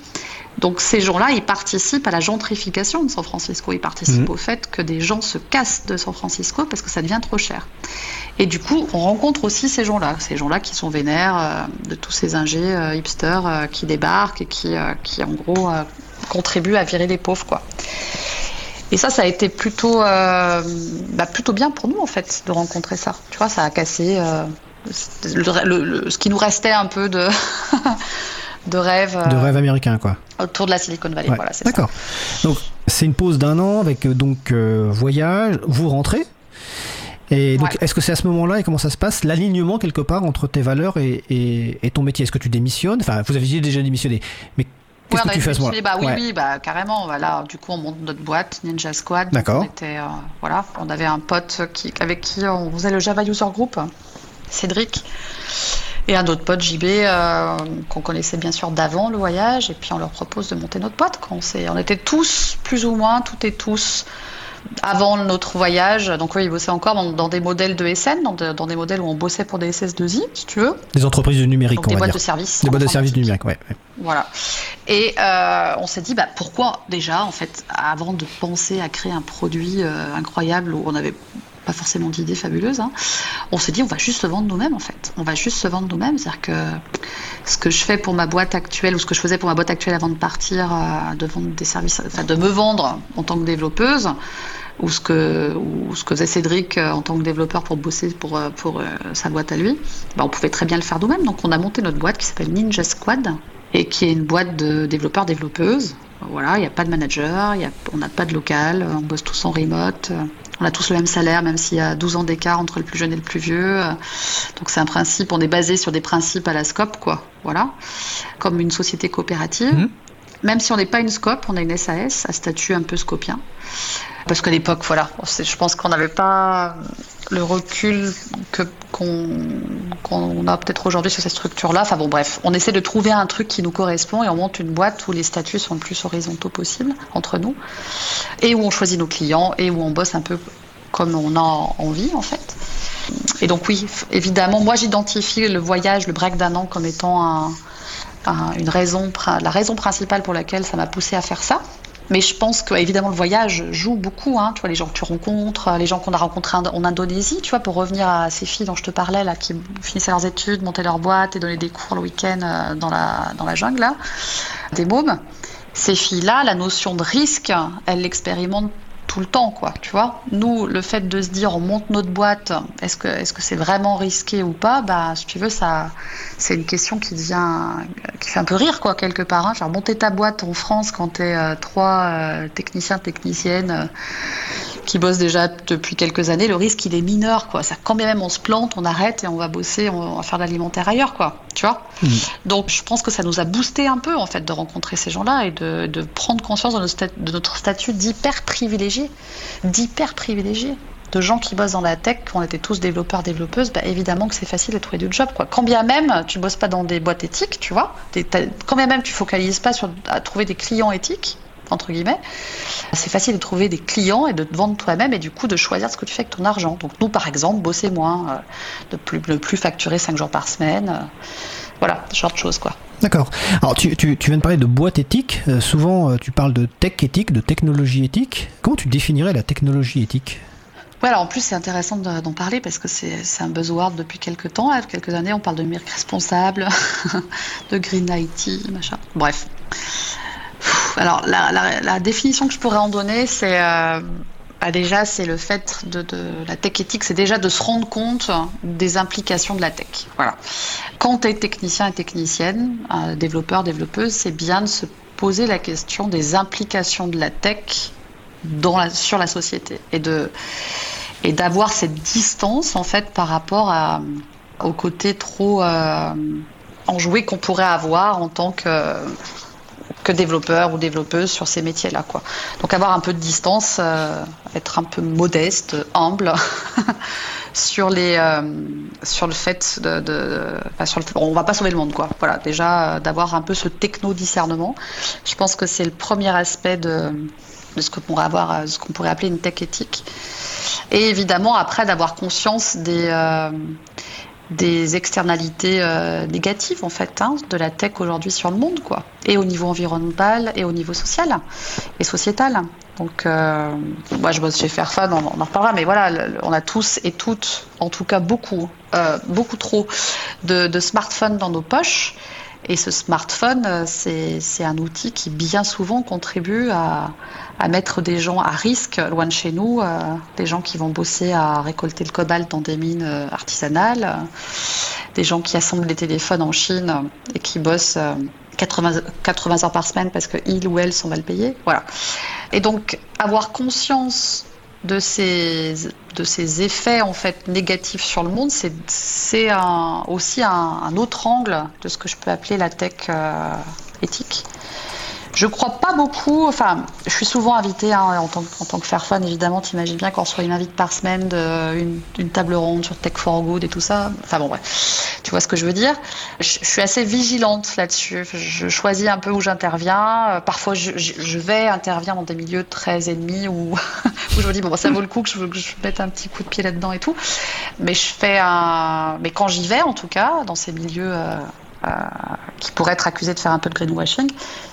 Donc ces gens-là, ils participent à la gentrification de San Francisco, ils participent mmh. au fait que des gens se cassent de San Francisco parce que ça devient trop cher. Et du coup, on rencontre aussi ces gens-là, ces gens-là qui sont vénères euh, de tous ces ingés euh, hipsters euh, qui débarquent et qui, qui en gros, contribuent à virer les pauvres, quoi. Et ça, ça a été plutôt, bah, plutôt bien pour nous, en fait, de rencontrer ça. Tu vois, ça a cassé le, le, le, ce qui nous restait un peu de... de rêve. De rêve américain, quoi. Autour de la Silicon Valley, ouais. voilà, c'est D'accord. Donc, c'est une pause d'un an avec donc voyage. Vous rentrez et donc, ouais. est-ce que c'est à ce moment-là et comment ça se passe l'alignement quelque part entre tes valeurs et, et, et ton métier? Est-ce que tu démissionnes? Enfin, vous avez déjà démissionné, mais qu'est-ce ouais, que tu fais à ce moment-là? bah, Oui, ouais. oui, bah, carrément. Voilà, du coup, on monte notre boîte Ninja Squad. D'accord. On était, euh, voilà, on avait un pote qui, avec qui on faisait le Java User Group, Cédric. Et un autre pote, JB, euh, qu'on connaissait bien sûr d'avant le voyage, et puis on leur propose de monter notre boîte. On, on était tous, plus ou moins, toutes et tous, avant notre voyage. Donc oui, ils bossaient encore dans, dans des modèles de SN, dans, de, dans, des modèles où on bossait pour des SS2I, si tu veux. Des entreprises du numérique, Donc, des boîtes dire. de services. Des boîtes de services du numérique, ouais. ouais. Voilà. Et euh, on s'est dit, bah, pourquoi déjà, en fait, avant de penser à créer un produit euh, incroyable où on avait pas forcément d'idées fabuleuses, hein, on s'est dit on va juste se vendre nous-mêmes en fait. On va juste se vendre nous-mêmes, c'est-à-dire que ce que je fais pour ma boîte actuelle ou ce que je faisais pour ma boîte actuelle avant de partir, euh, de vendre des services, me vendre en tant que développeuse, ou ce que ou ce que faisait Cédric euh, en tant que développeur pour bosser pour euh, sa boîte à lui, bah, on pouvait très bien le faire nous-mêmes. Donc on a monté notre boîte qui s'appelle Ninja Squad et qui est une boîte de développeurs développeuses. Voilà, il n'y a pas de manager, y a, on n'a pas de local, on bosse tous en remote. On a tous le même salaire, même s'il y a 12 ans d'écart entre le plus jeune et le plus vieux. Donc c'est un principe, on est basé sur des principes à la scope, quoi. Voilà, comme une société coopérative. Mmh. Même si on n'est pas une SCOP, on a une SAS à statut un peu scopien. Parce qu'à l'époque, voilà, je pense qu'on n'avait pas le recul qu'on, a peut-être aujourd'hui sur cette structure-là. Enfin bon, bref, on essaie de trouver un truc qui nous correspond et on monte une boîte où les statuts sont le plus horizontaux possible entre nous et où on choisit nos clients et où on bosse un peu comme on a envie en fait. Et donc oui, évidemment, moi j'identifie le voyage, le break d'un an comme étant une raison, la raison principale pour laquelle ça m'a poussé à faire ça. Mais je pense que évidemment le voyage joue beaucoup. Hein. Tu vois les gens que tu rencontres, les gens qu'on a rencontrés en Indonésie, tu vois, pour revenir à ces filles dont je te parlais là, qui finissaient leurs études, montaient leur boîte et donnaient des cours le week-end euh, dans la dans la jungle là, des mômes. Ces filles-là, la notion de risque, elles l'expérimentent tout le temps, quoi, tu vois. Nous, le fait de se dire on monte notre boîte, est-ce que est-ce que c'est vraiment risqué ou pas? Bah, si tu veux, ça, c'est une question qui devient, qui fait un peu rire, quoi, quelque part. Hein. Genre monter ta boîte en France quand t'es es euh, trois euh, techniciens, techniciennes euh, qui bossent déjà depuis quelques années, le risque il est mineur, quoi. Ça, quand bien même on se plante, on arrête et on va bosser, on va faire de l'alimentaire ailleurs, quoi. Tu vois? Mmh. Donc, je pense que ça nous a boosté un peu en fait de rencontrer ces gens-là et de, de prendre conscience de notre, de notre statut d'hyper privilégié d'hyper privilégiés, de gens qui bossent dans la tech, on était tous développeurs, développeuses, bah évidemment que c'est facile de trouver du job. Quoi. Quand bien même tu bosses pas dans des boîtes éthiques, tu vois, quand bien même tu focalises pas sur à trouver des clients éthiques, entre guillemets, c'est facile de trouver des clients et de te vendre toi-même et du coup de choisir ce que tu fais avec ton argent. Donc nous, par exemple, bosser moins, euh, de plus, ne plus facturer 5 jours par semaine, euh, voilà, ce genre de choses quoi. D'accord. Alors tu, viens de parler de boîte éthique. Euh, souvent, euh, tu parles de tech éthique, de technologie éthique. Comment tu définirais la technologie éthique? Ouais, alors en plus c'est intéressant d'en parler parce que c'est un buzzword depuis quelques temps. Là, quelques années, on parle de numérique responsable, de green IT, machin. Bref. Alors la, définition que je pourrais en donner, c'est euh, bah, déjà, c'est le fait de, la tech éthique, c'est déjà de se rendre compte des implications de la tech. Voilà. Quand tu es technicien et technicienne, euh, développeur, développeuse, c'est bien de se poser la question des implications de la tech sur la société et de et d'avoir cette distance en fait par rapport au côté trop euh, enjoué qu'on pourrait avoir en tant que que développeur ou développeuse sur ces métiers-là. Quoi. Donc avoir un peu de distance, euh, être un peu modeste, humble sur, les, euh, sur le fait de... de enfin, sur le, on va pas sauver le monde. Quoi. Voilà, déjà euh, d'avoir un peu ce techno-discernement. Je pense que c'est le premier aspect de, ce qu'on pourrait, avoir, ce qu'on pourrait appeler une tech éthique. Et évidemment, après, d'avoir conscience des des externalités euh, négatives en fait hein, de la tech aujourd'hui sur le monde quoi. Et au niveau environnemental et au niveau social et sociétal. Donc euh, moi je bosse chez Fairphone on, on en reparlera mais voilà on a tous et toutes en tout cas beaucoup euh, beaucoup trop de, de smartphones dans nos poches. Et ce smartphone, c'est un outil qui bien souvent contribue à, mettre des gens à risque loin de chez nous, euh, des gens qui vont bosser à récolter le cobalt dans des mines euh, artisanales, des gens qui assemblent les téléphones en Chine et qui bossent 80, 80 heures par semaine parce qu'ils ou elles sont mal payés. Voilà. Et donc avoir conscience de ces, effets en fait négatifs sur le monde, c'est aussi un, autre angle de ce que je peux appeler la tech euh, éthique. Je crois pas beaucoup. Enfin, je suis souvent invitée hein, en, tant, que Fairphone, évidemment. T'imagines bien qu'on reçoit une invite par semaine d'une une table ronde sur Tech for Good et tout ça. Enfin bon, bref. Tu vois ce que je veux dire? Je, suis assez vigilante là-dessus. Je choisis un peu où j'interviens. Euh, parfois, je, vais intervenir dans des milieux très ennemis où, je me dis bon, ça vaut le coup que je, mette un petit coup de pied là-dedans et tout. Mais je fais un. Mais quand j'y vais, en tout cas, dans ces milieux. Euh, qui pourrait être accusé de faire un peu de greenwashing,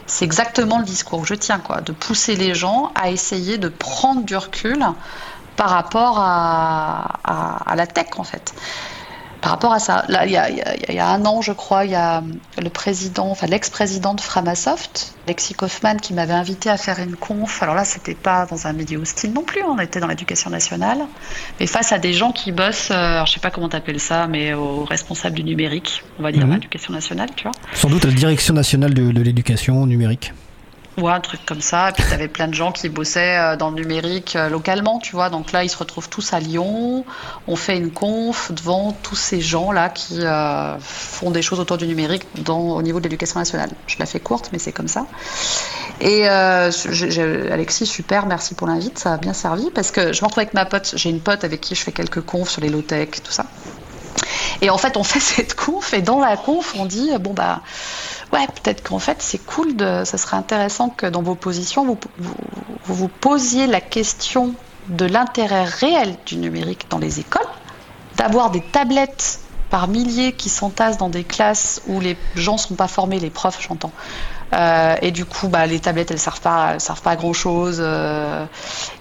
c'est exactement le discours. Que je tiens, quoi, de pousser les gens à essayer de prendre du recul par rapport à la tech, en fait par rapport à ça. Là, il y, a, un an, je crois, il y a le président, enfin l'ex-président de Framasoft, Lexi Kaufman, qui m'avait invité à faire une conf. Alors là, c'était pas dans un milieu hostile non plus, on était dans l'éducation nationale, mais face à des gens qui bossent, euh, je sais pas comment t'appelles ça, mais aux responsables du numérique, on va dire, mhm. l'éducation nationale, tu vois. Sans doute la direction nationale de l'éducation numérique. Ouais, un truc comme ça. Et puis, tu avais plein de gens qui bossaient euh, dans le numérique euh, localement, tu vois. Donc là, ils se retrouvent tous à Lyon. On fait une conf devant tous ces gens-là qui euh, font des choses autour du numérique dans, au niveau de l'éducation nationale. Je la fais courte, mais c'est comme ça. Et Alexis, super, merci pour l'invite. Ça a bien servi parce que je me retrouve avec ma pote. J'ai une pote avec qui je fais quelques confs sur les low-tech, tout ça. Et en fait, on fait cette conf et dans la conf, on dit, bon, bah ouais, peut-être qu'en fait, c'est cool, de, ça serait intéressant que dans vos positions, vous vous, vous posiez la question de l'intérêt réel du numérique dans les écoles, d'avoir des tablettes par milliers qui s'entassent dans des classes où les gens ne sont pas formés, les profs, j'entends, euh, et du coup, bah, les tablettes, elles servent pas, servent pas à grand chose. Euh,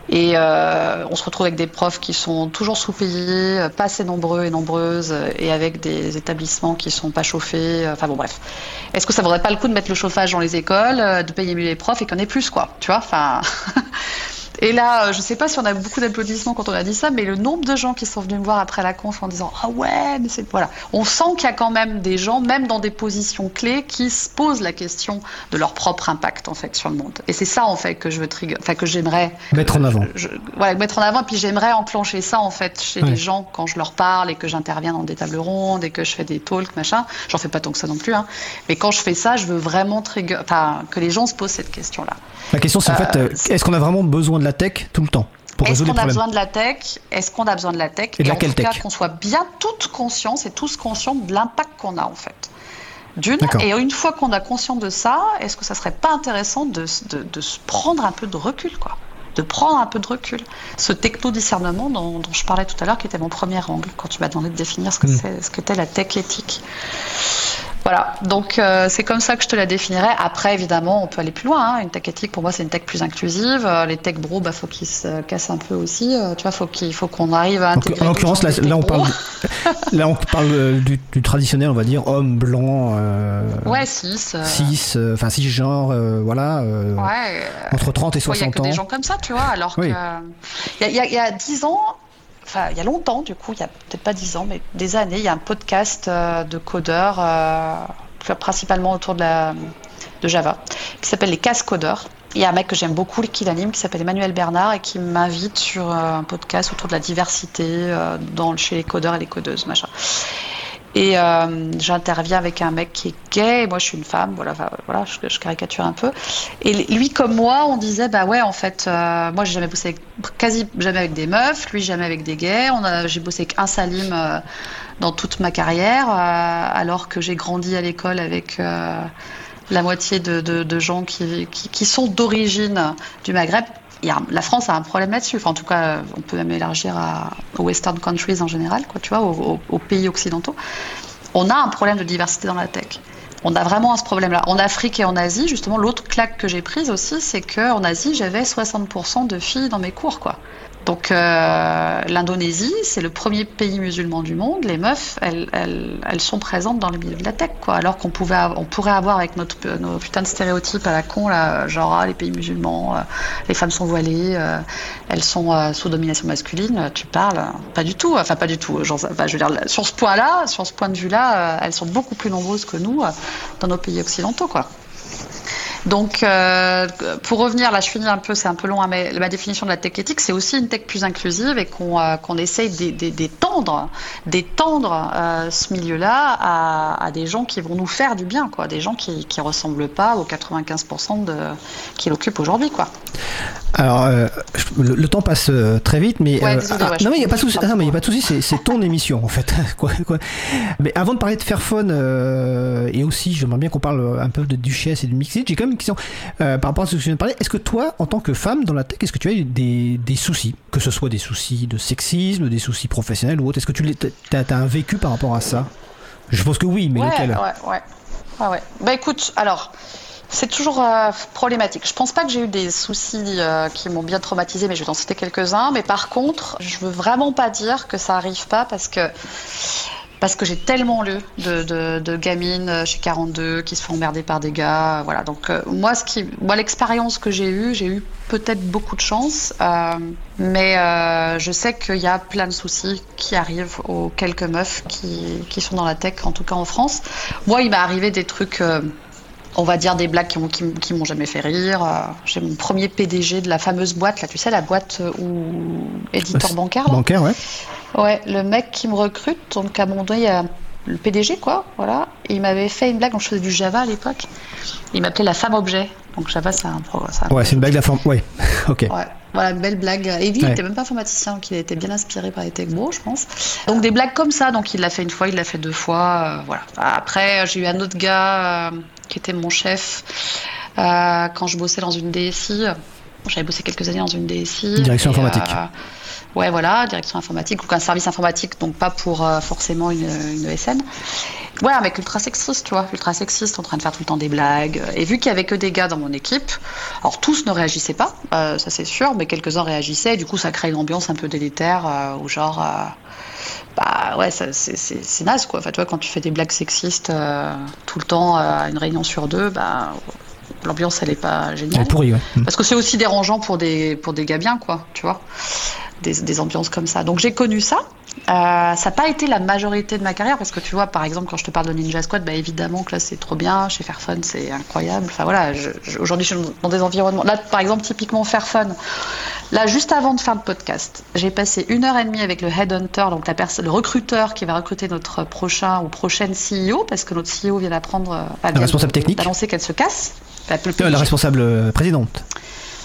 et euh, on se retrouve avec des profs qui sont toujours sous-payés, pas assez nombreux et nombreuses, et avec des établissements qui sont pas chauffés. Enfin bon, bref. Est-ce que ça vaudrait pas le coup de mettre le chauffage dans les écoles, de payer mieux les profs et qu'on ait plus, quoi Tu vois Enfin. Et là, euh, je ne sais pas si on a beaucoup d'applaudissements quand on a dit ça, mais le nombre de gens qui sont venus me voir après la conf en disant Ah ouais, mais c'est. Voilà. On sent qu'il y a quand même des gens, même dans des positions clés, qui se posent la question de leur propre impact, en fait, sur le monde. Et c'est ça, en fait, que je veux trigger, enfin, que j'aimerais. Mettre en avant. voilà, mettre en avant. Puis j'aimerais enclencher ça, en fait, chez les gens quand je leur parle et que j'interviens dans des tables rondes et que je fais des talks, machin. J'en fais pas tant que ça non plus, hein. Mais quand je fais ça, je veux vraiment trigger, enfin, que les gens se posent cette question-là. La question, c'est en fait, euh, est-ce qu'on a vraiment besoin de la tech tout le temps est-ce qu'on a besoin de la tech? Est-ce qu'on a besoin de la tech? Et, de en tout cas qu'on soit bien toutes conscients et tous conscients de l'impact qu'on a en fait. D'une, et une fois qu'on a conscience de ça, est-ce que ça serait pas intéressant de, de, se prendre un peu de recul, quoi? De prendre un peu de recul. Ce techno-discernement dont, je parlais tout à l'heure, qui était mon premier angle, quand tu m'as demandé de définir ce que hmm. c'est, ce qu'était la tech éthique. Voilà, donc euh, c'est comme ça que je te la définirais. Après, évidemment, on peut aller plus loin. Hein. Une tech éthique, pour moi, c'est une tech plus inclusive. Euh, les tech bros, bah, faut qu'ils se cassent un peu aussi. Euh, tu vois, faut qu'il faut qu'on arrive à intégrer. en l'occurrence, là, on parle, là, on parle du, traditionnel, on va dire, homme blanc. ouais, cis. Cis, enfin cisgenre, voilà. ouais. Entre 30 et 60 ans. Il y a que des gens comme ça, tu vois. Alors qu'il que il y, a 10 ans, enfin il y a longtemps du coup, il y a peut-être pas dix ans, mais des années, il y a un podcast euh, de codeurs, euh, principalement autour de, la, de Java, qui s'appelle les casse codeurs. Il y a un mec que j'aime beaucoup qui l'anime, qui s'appelle Emmanuel Bernard et qui m'invite sur euh, un podcast autour de la diversité dans, chez les codeurs et les codeuses, machin. Et euh, j'interviens avec un mec qui est gay, et moi je suis une femme, voilà, voilà je, caricature un peu. Et lui comme moi, on disait, bah ouais, en fait, euh, moi j'ai jamais bossé avec, quasi jamais avec des meufs, lui jamais avec des gays. J'ai bossé avec un Salim euh, dans toute ma carrière, alors que j'ai grandi à l'école avec la moitié de, gens qui sont d'origine du Maghreb la France a un problème là-dessus. En tout cas, on peut même élargir aux Western countries en général, tu vois, aux, pays occidentaux. On a un problème de diversité dans la tech. On a vraiment ce problème-là. En Afrique et en Asie, justement, l'autre claque que j'ai prise aussi, c'est qu'en Asie, j'avais 60% de filles dans mes cours, quoi. Donc euh, l'Indonésie, c'est le premier pays musulman du monde. Les meufs, elles, elles, elles, sont présentes dans le milieu de la tech, quoi. Alors qu'on pouvait, on pourrait avoir avec notre, nos putains de stéréotypes à la con, là, genre ah, les pays musulmans, euh, les femmes sont voilées, euh, elles sont sous domination masculine. Tu parles Pas du tout. Enfin, pas du tout. Genre, je veux dire, sur ce point-là, sur ce point de vue-là, elles sont beaucoup plus nombreuses que nous dans nos pays occidentaux, quoi. Donc, euh, pour revenir, là, je finis un peu, c'est un peu long, hein, mais ma définition de la tech éthique, c'est aussi une tech plus inclusive et qu'on euh, essaye d'étendre, d'étendre euh, ce milieu-là à, à, des gens qui vont nous faire du bien, quoi, des gens qui ne ressemblent pas aux 95% de, qui l'occupent aujourd'hui, quoi. Alors, le, temps passe très vite, mais ah, non, mais il n'y a pas de souci. Ah, mais il a pas de souci. C'est ton émission en fait. quoi, quoi. Mais avant de parler de Fairphone et aussi, j'aimerais bien qu'on parle un peu de Duchesse et de Mixit. J'ai quand même question euh, par rapport à ce que tu viens de parler. Est-ce que toi, en tant que femme dans la tech, est-ce que tu as eu des, des, soucis Que ce soit des soucis de sexisme, des soucis professionnels ou autre Est-ce que tu as, as, un vécu par rapport à ça? Je pense que oui, mais ouais, lequel? Ouais, ouais. Bah écoute, alors. C'est toujours euh, problématique. Je pense pas que j'ai eu des soucis euh, qui m'ont bien traumatisé, mais je vais en citer quelques-uns. Mais par contre, je veux vraiment pas dire que ça arrive pas parce que parce que j'ai tellement lu de, gamines euh, chez 42 qui se font emmerder par des gars. Voilà. Donc euh, moi, ce qui, moi, l'expérience que j'ai eue, j'ai eu peut-être beaucoup de chance, euh, mais je sais qu'il y a plein de soucis qui arrivent aux quelques meufs qui, sont dans la tech, en tout cas en France. Moi, il m'est arrivé des trucs on va dire des blagues qui, qui, m'ont jamais fait rire. Euh, j'ai mon premier PDG de la fameuse boîte, là, tu sais, la boîte où éditeur bancaire. Bancaire, ouais. Ouais, le mec qui me recrute, donc à mon moment il y a le PDG, quoi, voilà. il m'avait fait une blague, donc je faisais du Java à l'époque. Il m'appelait la femme objet. Donc Java, c'est un programme. Ouais, c'est une blague de la forme. Ouais, ok. Ouais. Voilà, une belle blague. Et lui, il n'était même pas informaticien, donc il était bien inspiré par les technos, je pense. Donc des blagues comme ça, donc il l'a fait une fois, il l'a fait deux fois, euh, voilà. Après, j'ai eu un autre gars euh, qui était mon chef euh, quand je bossais dans une DSI. J'avais bossé quelques années dans une DSI. Direction informatique. Ouais, voilà, direction informatique, ou un service informatique, donc pas pour forcément une, une ESN. Ouais, un mec ultra sexiste, tu vois, ultra sexiste, en train de faire tout le temps des blagues. Et vu qu'il y avait que des gars dans mon équipe, alors tous ne réagissaient pas, euh, ça c'est sûr, mais quelques-uns réagissaient. Et du coup, ça crée une ambiance un peu délétère, euh, où genre, euh, bah ouais, c'est naze quoi. Enfin, tu vois, quand tu fais des blagues sexistes tout le temps à une réunion sur deux, bah l'ambiance elle est pas géniale. Elle pourrie, ouais. Parce que c'est aussi dérangeant pour des pour des gars bien, quoi, tu vois des, ambiances comme ça. Donc j'ai connu ça. Euh, ça n'a pas été la majorité de ma carrière parce que tu vois, par exemple, quand je te parle de Ninja Squad, bah, évidemment que là c'est trop bien. Chez Fairphone, c'est incroyable. Enfin voilà, aujourd'hui je suis dans des environnements. Là, par exemple, typiquement Fairphone. Là, juste avant de faire le podcast, j'ai passé une heure et demie avec le headhunter, donc la personne, le recruteur qui va recruter notre prochain ou prochaine CEO, parce que notre CEO vient d'apprendre, euh, la responsable technique, d'annoncer qu'elle se casse. Euh, la responsable présidente.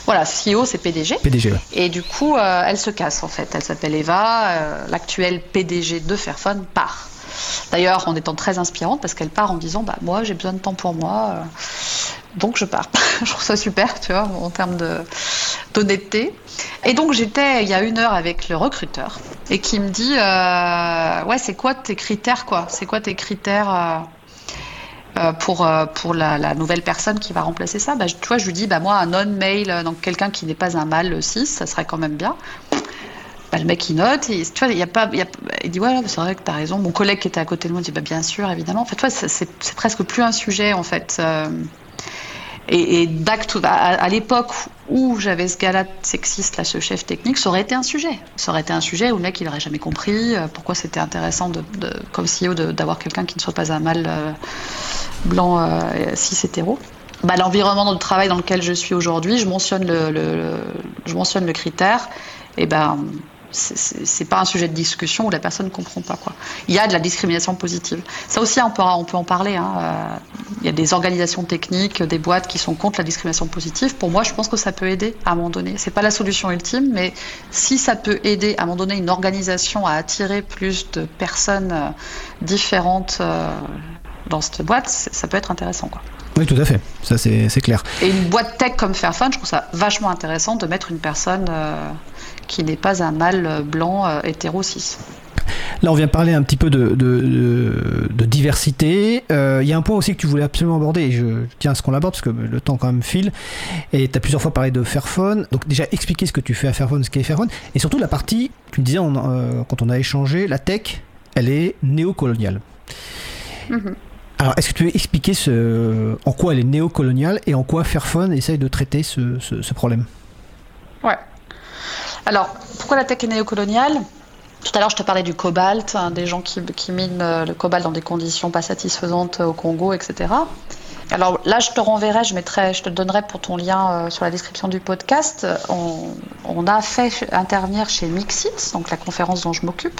Voilà, CEO, c'est PDG. PDG, Et du coup, euh, elle se casse en fait. Elle s'appelle Eva. Euh, l'actuelle PDG de Fairphone part. D'ailleurs, en étant très inspirante parce qu'elle part en disant bah moi j'ai besoin de temps pour moi, euh, donc je pars. je trouve ça super, tu vois, en termes d'honnêteté. Et donc j'étais il y a une heure avec le recruteur et qui me dit ouais c'est quoi tes critères quoi? C'est quoi tes critères euh, pour, euh, pour la, nouvelle personne qui va remplacer ça, bah, tu vois, je lui dis, bah, moi, un non-mail, euh, donc quelqu'un qui n'est pas un mâle 6, ça serait quand même bien. Bah, le mec, il note, tu vois, il, y a pas, dit, ouais, c'est vrai que tu as raison. Mon collègue qui était à côté de moi dit, bah, bien sûr, évidemment. En fait, c'est presque plus un sujet, en fait. Et, à, l'époque où j'avais ce gars-là sexiste, là, ce chef technique, ça aurait été un sujet. Ça aurait été un sujet où le mec, il n'aurait jamais compris euh, pourquoi c'était intéressant, comme CEO, d'avoir quelqu'un qui ne soit pas un mâle euh, blanc, euh, cis hétéro. Bah, L'environnement de travail dans lequel je suis aujourd'hui, je mentionne le, je mentionne le critère, et ben c'est pas un sujet de discussion où la personne ne comprend pas. Quoi. Il y a de la discrimination positive. Ça aussi, on peut, on peut en parler. Hein. Euh, il y a des organisations techniques, des boîtes qui sont contre la discrimination positive. Pour moi, je pense que ça peut aider à un moment donné. C'est pas la solution ultime, mais si ça peut aider à un moment donné une organisation à attirer plus de personnes euh, différentes euh, dans cette boîte, ça peut être intéressant. Quoi. Oui, tout à fait. Ça, c'est clair. Et une boîte tech comme Fairphone, je trouve ça vachement intéressant de mettre une personne qui n'est pas un mâle blanc euh, hétéro cis. Là, on vient parler un petit peu de, de, diversité. Euh, il y a un point aussi que tu voulais absolument aborder, et je tiens à ce qu'on l'aborde parce que le temps quand même file. Et tu as plusieurs fois parlé de Fairphone. Donc, déjà, expliquer ce que tu fais à Fairphone, ce qu'est Fairphone. Et surtout, la partie, tu me disais euh, quand on a échangé, la tech, elle est néocoloniale. Mm-hmm. Alors, est-ce que tu veux expliquer ce, en quoi elle est néocoloniale et en quoi Fairphone essaye de traiter ce, ce, ce problème? Ouais. Alors, pourquoi la tech est néocoloniale? Tout à l'heure, je te parlais du cobalt, hein, des gens qui, minent euh, le cobalt dans des conditions pas satisfaisantes au Congo, etc. Alors là, je te renverrai, je, mettrai, je te donnerai pour ton lien euh, sur la description du podcast. On, a fait intervenir chez Mixit, donc la conférence dont je m'occupe,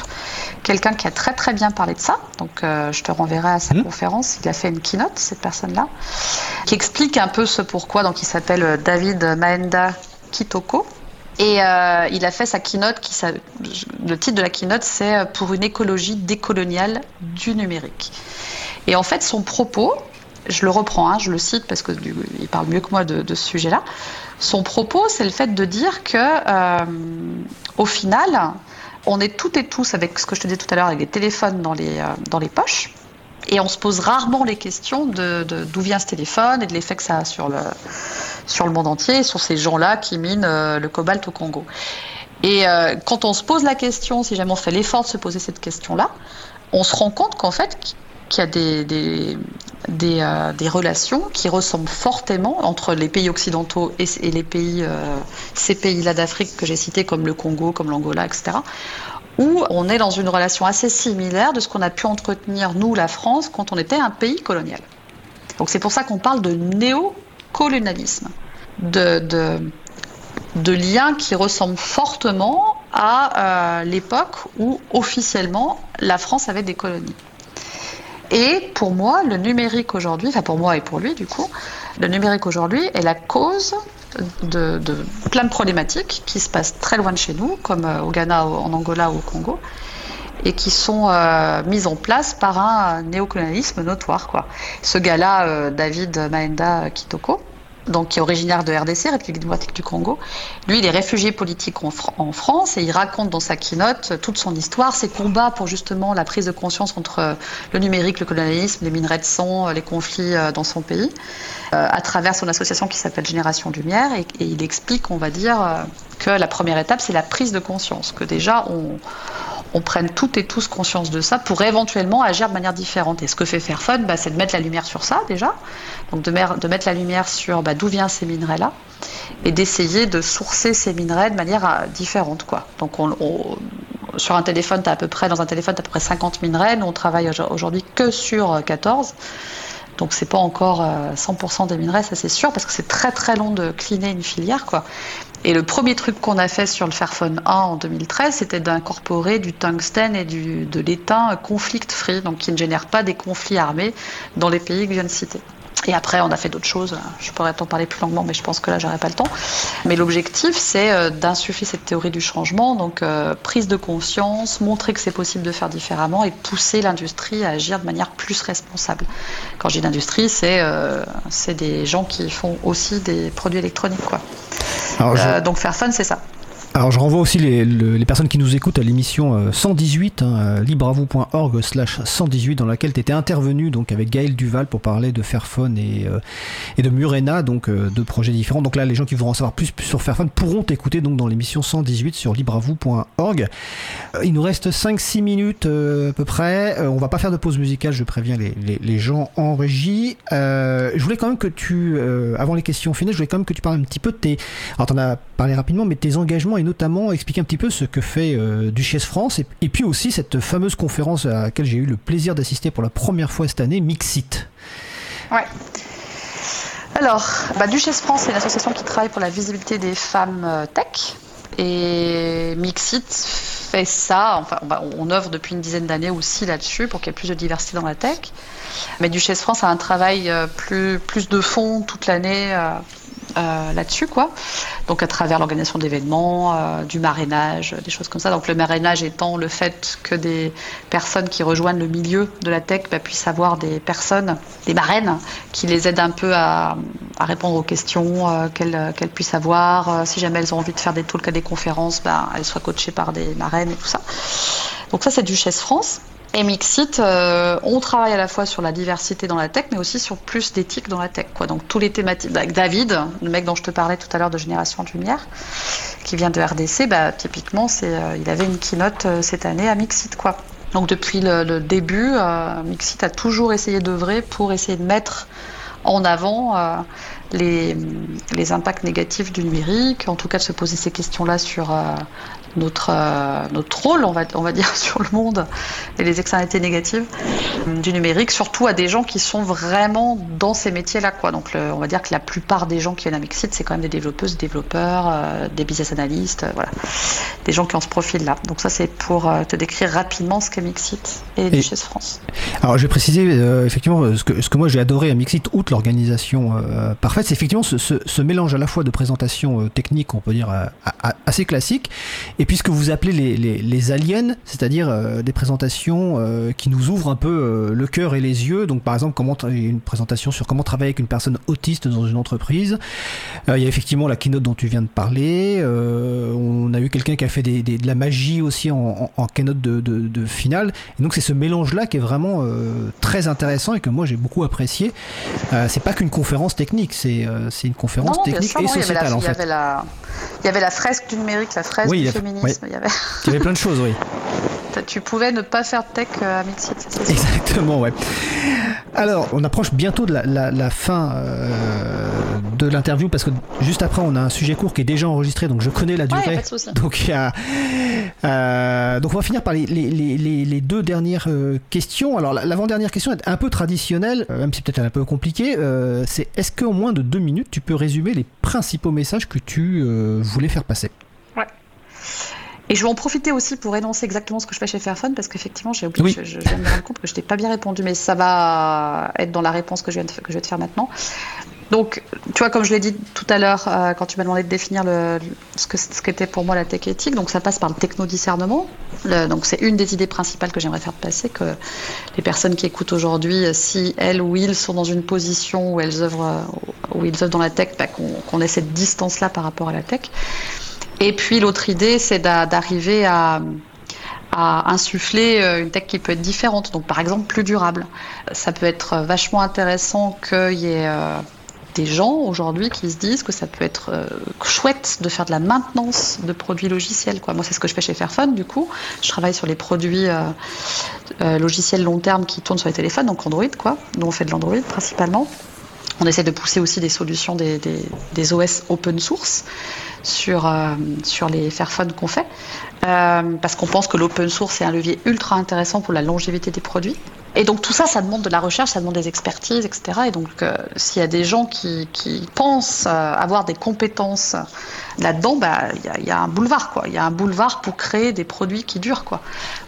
quelqu'un qui a très très bien parlé de ça. Donc euh, je te renverrai à sa mmh. conférence. Il a fait une keynote, cette personne-là, qui explique un peu ce pourquoi. Donc il s'appelle David Maenda Kitoko. Et euh, il a fait sa keynote, le titre de la keynote, c'est euh, Pour une écologie décoloniale du numérique. Et en fait, son propos, je le reprends, hein, je le cite parce qu'il parle mieux que moi de, ce sujet-là. Son propos, c'est le fait de dire que, euh, au final, on est toutes et tous, avec ce que je te disais tout à l'heure, avec des téléphones dans les, dans les poches, et on se pose rarement les questions de, d'où vient ce téléphone et de l'effet que ça a sur le, sur le monde entier, sur ces gens-là qui minent euh, le cobalt au Congo. Et euh, quand on se pose la question, si jamais on fait l'effort de se poser cette question-là, on se rend compte qu'en fait, qu'il y a des, des, des, euh, relations qui ressemblent fortement entre les pays occidentaux et, les pays, ces pays-là d'Afrique que j'ai cités, comme le Congo, comme l'Angola, etc., où on est dans une relation assez similaire de ce qu'on a pu entretenir, nous, la France, quand on était un pays colonial. Donc c'est pour ça qu'on parle de néocolonialisme, de, de, de liens qui ressemblent fortement à euh, l'époque où officiellement la France avait des colonies. Et pour moi, le numérique aujourd'hui, enfin pour moi et pour lui du coup, le numérique aujourd'hui est la cause de, plein de problématiques qui se passent très loin de chez nous, comme euh, au Ghana, en Angola ou au Congo, et qui sont euh, mises en place par un néocolonialisme notoire. Quoi. Ce gars-là, euh, David Maenda Kitoko, donc qui est originaire de RDC, République démocratique du Congo. Lui, il est réfugié politique en, France et il raconte dans sa keynote toute son histoire, ses combats pour justement la prise de conscience entre le numérique, le colonialisme, les minerais de sang, les conflits euh, dans son pays, euh, à travers son association qui s'appelle Génération Lumière. Et, et, il explique, on va dire, euh, que la première étape, c'est la prise de conscience, que déjà on on prenne toutes et tous conscience de ça pour éventuellement agir de manière différente. Et ce que fait Fairphone, bah, c'est de mettre la lumière sur ça déjà, donc de, mettre la lumière sur bah, d'où viennent ces minerais-là, et d'essayer de sourcer ces minerais de manière euh, différente. Quoi. Donc sur un téléphone, à peu près, dans un téléphone, tu as à peu près 50 minerais, nous on travaille aujourd'hui que sur 14. Donc c'est pas encore 100% euh, des minerais, ça c'est sûr, parce que c'est très très long de cleaner une filière. Quoi. Et le premier truc qu'on a fait sur le Fairphone 1 en 2013, c'était d'incorporer du tungstène et du, de l'étain conflict free, donc qui ne génère pas des conflits armés dans les pays que je viens de citer. Et après, on a fait d'autres choses. Je pourrais t'en parler plus longuement, mais je pense que là, j'aurais pas le temps. Mais l'objectif, c'est euh, d'insuffler cette théorie du changement, donc euh, prise de conscience, montrer que c'est possible de faire différemment et pousser l'industrie à agir de manière plus responsable. Quand je dis l'industrie, c'est euh, des gens qui font aussi des produits électroniques, quoi. Euh, donc faire fun, c'est ça. Alors je renvoie aussi les, personnes qui nous écoutent à l'émission 118, euh, hein, euh, libravou.org slash 118, dans laquelle tu étais intervenu donc, avec Gaël Duval pour parler de Fairphone et, euh, et de Murena, donc deux projets différents. Donc là, les gens qui voudront en savoir plus sur Fairphone pourront t'écouter donc, dans l'émission 118 sur libravou.org. Il nous reste 5-6 minutes à peu près. on va pas faire de pause musicale, je préviens les, les, gens en régie. je voulais quand même que tu, avant les questions finales, je voulais quand même que tu parles un petit peu de tes... Alors tu en as parlé rapidement, mais tes engagements et notamment expliquer un petit peu ce que fait euh, Duchesse France et, puis aussi cette fameuse conférence à laquelle j'ai eu le plaisir d'assister pour la première fois cette année, Mixit. Ouais. Alors, bah, Duchesse France, c'est une association qui travaille pour la visibilité des femmes euh, tech. Et Mixit fait ça, enfin, on, œuvre depuis une dizaine d'années aussi là-dessus pour qu'il y ait plus de diversité dans la tech. Mais Duchesse France a un travail euh, plus de fond toute l'année euh, là-dessus, quoi. Donc à travers l'organisation d'événements, euh, du marrainage, des choses comme ça. Donc le marrainage étant le fait que des personnes qui rejoignent le milieu de la tech bah, puissent avoir des personnes, des marraines, qui les aident un peu à, répondre aux questions euh, qu'elles puissent avoir. si jamais elles ont envie de faire des talks à des conférences, bah, elles soient coachées par des marraines et tout ça. Donc ça c'est Duchesse France. Et Mixit, euh, on travaille à la fois sur la diversité dans la tech, mais aussi sur plus d'éthique dans la tech. Quoi. Donc tous les thématiques. Bah, David, le mec dont je te parlais tout à l'heure de Génération de Lumière, qui vient de RDC, bah, typiquement, euh, il avait une keynote euh, cette année à Mixit. Quoi. Donc depuis le, début, Mixit a toujours essayé d'œuvrer pour essayer de mettre en avant les, les, impacts négatifs du numérique, en tout cas de se poser ces questions-là sur notre, euh, notre rôle, on va, on va dire, sur le monde et les externalités négatives du numérique, surtout à des gens qui sont vraiment dans ces métiers-là. Quoi. Donc, on va dire que la plupart des gens qui viennent à Mixit, c'est quand même des développeuses, des développeurs, euh, des business analystes, euh, voilà, des gens qui ont ce profil-là. Donc, ça, c'est pour te décrire rapidement ce qu'est Mixit et, et Duchesse France. Alors, je vais préciser, effectivement, ce que, ce que moi j'ai adoré à Mixit, outre l'organisation parfaite, c'est effectivement ce, ce, mélange à la fois de présentation technique, on peut dire, assez classique, et puis ce que vous appelez les, les, aliens, c'est-à-dire euh, des présentations euh, qui nous ouvrent un peu euh, le cœur et les yeux. Donc par exemple, comment une présentation sur comment travailler avec une personne autiste dans une entreprise. Il y a effectivement la keynote dont tu viens de parler. on a eu quelqu'un qui a fait des, de la magie aussi en, en, keynote de, de, finale. Et donc c'est ce mélange-là qui est vraiment très intéressant et que moi j'ai beaucoup apprécié. c'est pas qu'une conférence technique, c'est une conférence technique et sociétale en fait. Il y avait la fresque du numérique, la fresque du féminisme il, y avait... il y avait plein de choses, oui. Tu pouvais ne pas faire de tech euh, à Mixit, Exactement, ouais. Alors, on approche bientôt de la, fin euh, de l'interview parce que juste après, on a un sujet court qui est déjà enregistré, donc je connais la durée. Ouais, pas de donc il y a, Euh, donc on va finir par les, les, les, les deux dernières questions. Alors l'avant-dernière question est un peu traditionnelle, même si peut-être un peu compliquée. c'est est-ce qu'en moins de deux minutes, tu peux résumer les principaux messages que tu voulais faire passer? Et je vais en profiter aussi pour énoncer exactement ce que je fais chez Fairphone, parce qu'effectivement, j'ai oublié, je, viens de me rendre compte que je t'ai pas bien répondu, mais ça va être dans la réponse que je, viens de, que je vais te faire maintenant. Donc, tu vois, comme je l'ai dit tout à l'heure, euh, quand tu m'as demandé de définir le, ce que ce qu'était pour moi la tech éthique, donc ça passe par le techno-discernement. donc, c'est une des idées principales que j'aimerais faire passer, que les personnes qui écoutent aujourd'hui, si elles ou ils sont dans une position où elles œuvrent, où ils œuvrent dans la tech, bah, qu'on ait cette distance-là par rapport à la tech. Et puis, l'autre idée, c'est d'arriver à insuffler euh, une tech qui peut être différente, donc par exemple plus durable. Ça peut être vachement intéressant qu'il y ait euh, des gens aujourd'hui qui se disent que ça peut être euh, chouette de faire de la maintenance de produits logiciels. Moi, c'est ce que je fais chez Fairphone, du coup. Je travaille sur les produits euh, euh, logiciels long terme qui tournent sur les téléphones, donc Android, quoi. Nous, on fait de l'Android principalement. On essaie de pousser aussi des solutions des, OS open source sur, sur les Fairphone qu'on fait, parce qu'on pense que l'open source est un levier ultra intéressant pour la longévité des produits. Et donc tout ça, ça demande de la recherche, ça demande des expertises, etc. Et donc euh, s'il y a des gens qui, qui pensent euh, avoir des compétences là-dedans, bah, il y, a un boulevard, quoi. Il y a un boulevard pour créer des produits qui durent, quoi.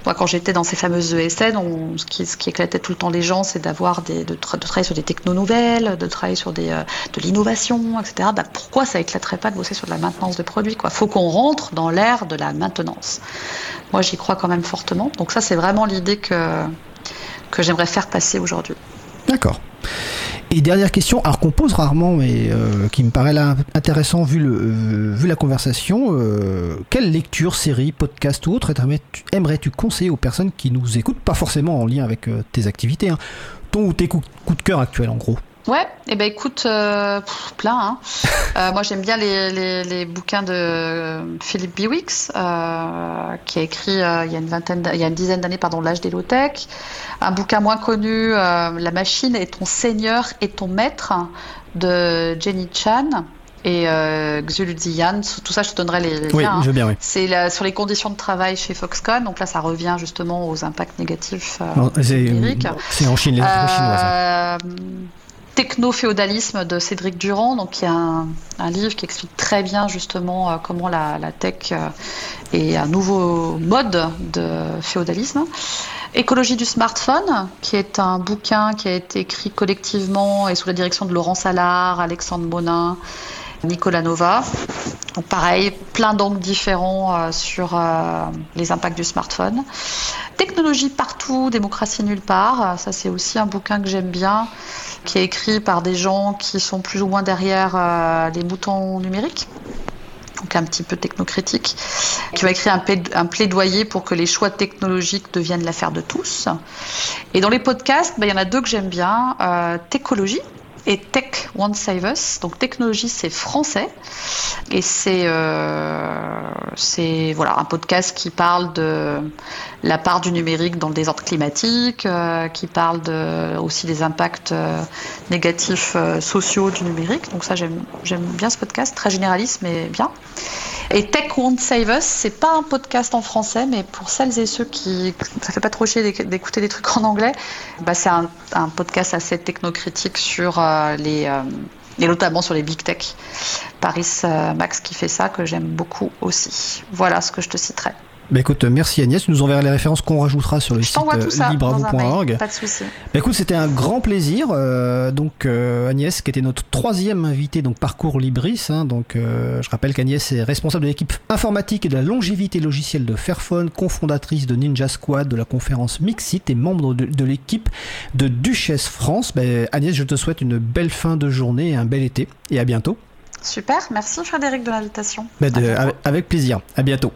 Moi, quand j'étais dans ces fameuses ESN, ce, qui, ce qui éclatait tout le temps les gens, c'est d'avoir des, de, travailler sur des technos nouvelles, de travailler sur des, euh, de l'innovation, etc. Bah, pourquoi ça éclaterait pas de bosser sur de la maintenance de produits, quoi Faut qu'on rentre dans l'ère de la maintenance. Moi, j'y crois quand même fortement. Donc ça, c'est vraiment l'idée que que j'aimerais faire passer aujourd'hui. D'accord. Et dernière question, alors qu'on pose rarement, mais euh, qui me paraît là intéressant vu, le, euh, vu la conversation, euh, quelle lecture, série, podcast ou autre aimerais-tu conseiller aux personnes qui nous écoutent, pas forcément en lien avec tes activités, hein, ton ou tes coups de cœur actuels en gros Ouais, et eh ben écoute, euh, plein. Hein. Euh, moi j'aime bien les, les, les, bouquins de Philippe Biwix, euh, qui a écrit euh, il y a une vingtaine, il y a une dizaine d'années, pardon, l'âge des low tech. Un bouquin moins connu, La machine est ton seigneur et ton maître, de Jenny Chan et euh, Xuludzian. Tout ça, je te donnerai les, liens. Oui, je veux bien, oui. C'est sur les conditions de travail chez Foxconn. Donc là, ça revient justement aux impacts négatifs euh, C'est en Chine, les hein. Techno-féodalisme de Cédric Durand, donc il y a un, livre qui explique très bien justement euh, comment la, tech euh, est un nouveau mode de féodalisme. Écologie du smartphone, qui est un bouquin qui a été écrit collectivement et sous la direction de Laurent Salard, Alexandre Monin, Nicolas Nova. Donc pareil, plein d'angles différents euh, sur les impacts du smartphone. Technologie partout, démocratie nulle part. Ça c'est aussi un bouquin que j'aime bien qui est écrit par des gens qui sont plus ou moins derrière euh, les boutons numériques donc un petit peu technocritique, qui va écrire un, plaidoyer pour que les choix technologiques deviennent l'affaire de tous. Et dans les podcasts, ben, il y en a deux que j'aime bien, euh, Techologie, et Tech Won't Save Us. Donc technologie, c'est français et c'est euh, voilà un podcast qui parle de la part du numérique dans le désordre climatique, euh, qui parle de, aussi des impacts euh, négatifs euh, sociaux du numérique. Donc ça j'aime bien ce podcast, très généraliste mais bien. Et Tech Won't Save Us, c'est pas un podcast en français, mais pour celles et ceux qui ça fait pas trop chier d'écouter des trucs en anglais, bah c'est un, podcast assez technocritique sur euh, les euh, et notamment sur les big tech. Paris euh, Max qui fait ça, que j'aime beaucoup aussi. Voilà ce que je te citerai. Bah écoute, merci Agnès. Tu nous enverras les références qu'on rajoutera sur le site libravou.org. Pas de souci. Bah écoute, c'était un grand plaisir. Euh, donc euh, Agnès, qui était notre troisième invitée, donc parcours Libris. Hein, donc euh, je rappelle qu'Agnès est responsable de l'équipe informatique et de la longévité logicielle de Fairphone, cofondatrice de Ninja Squad, de la conférence Mixit et membre de, l'équipe de Duchesse France. Bah, Agnès, je te souhaite une belle fin de journée et un bel été. Et à bientôt. Super, merci Frédéric de l'invitation. Bah, avec plaisir. À bientôt.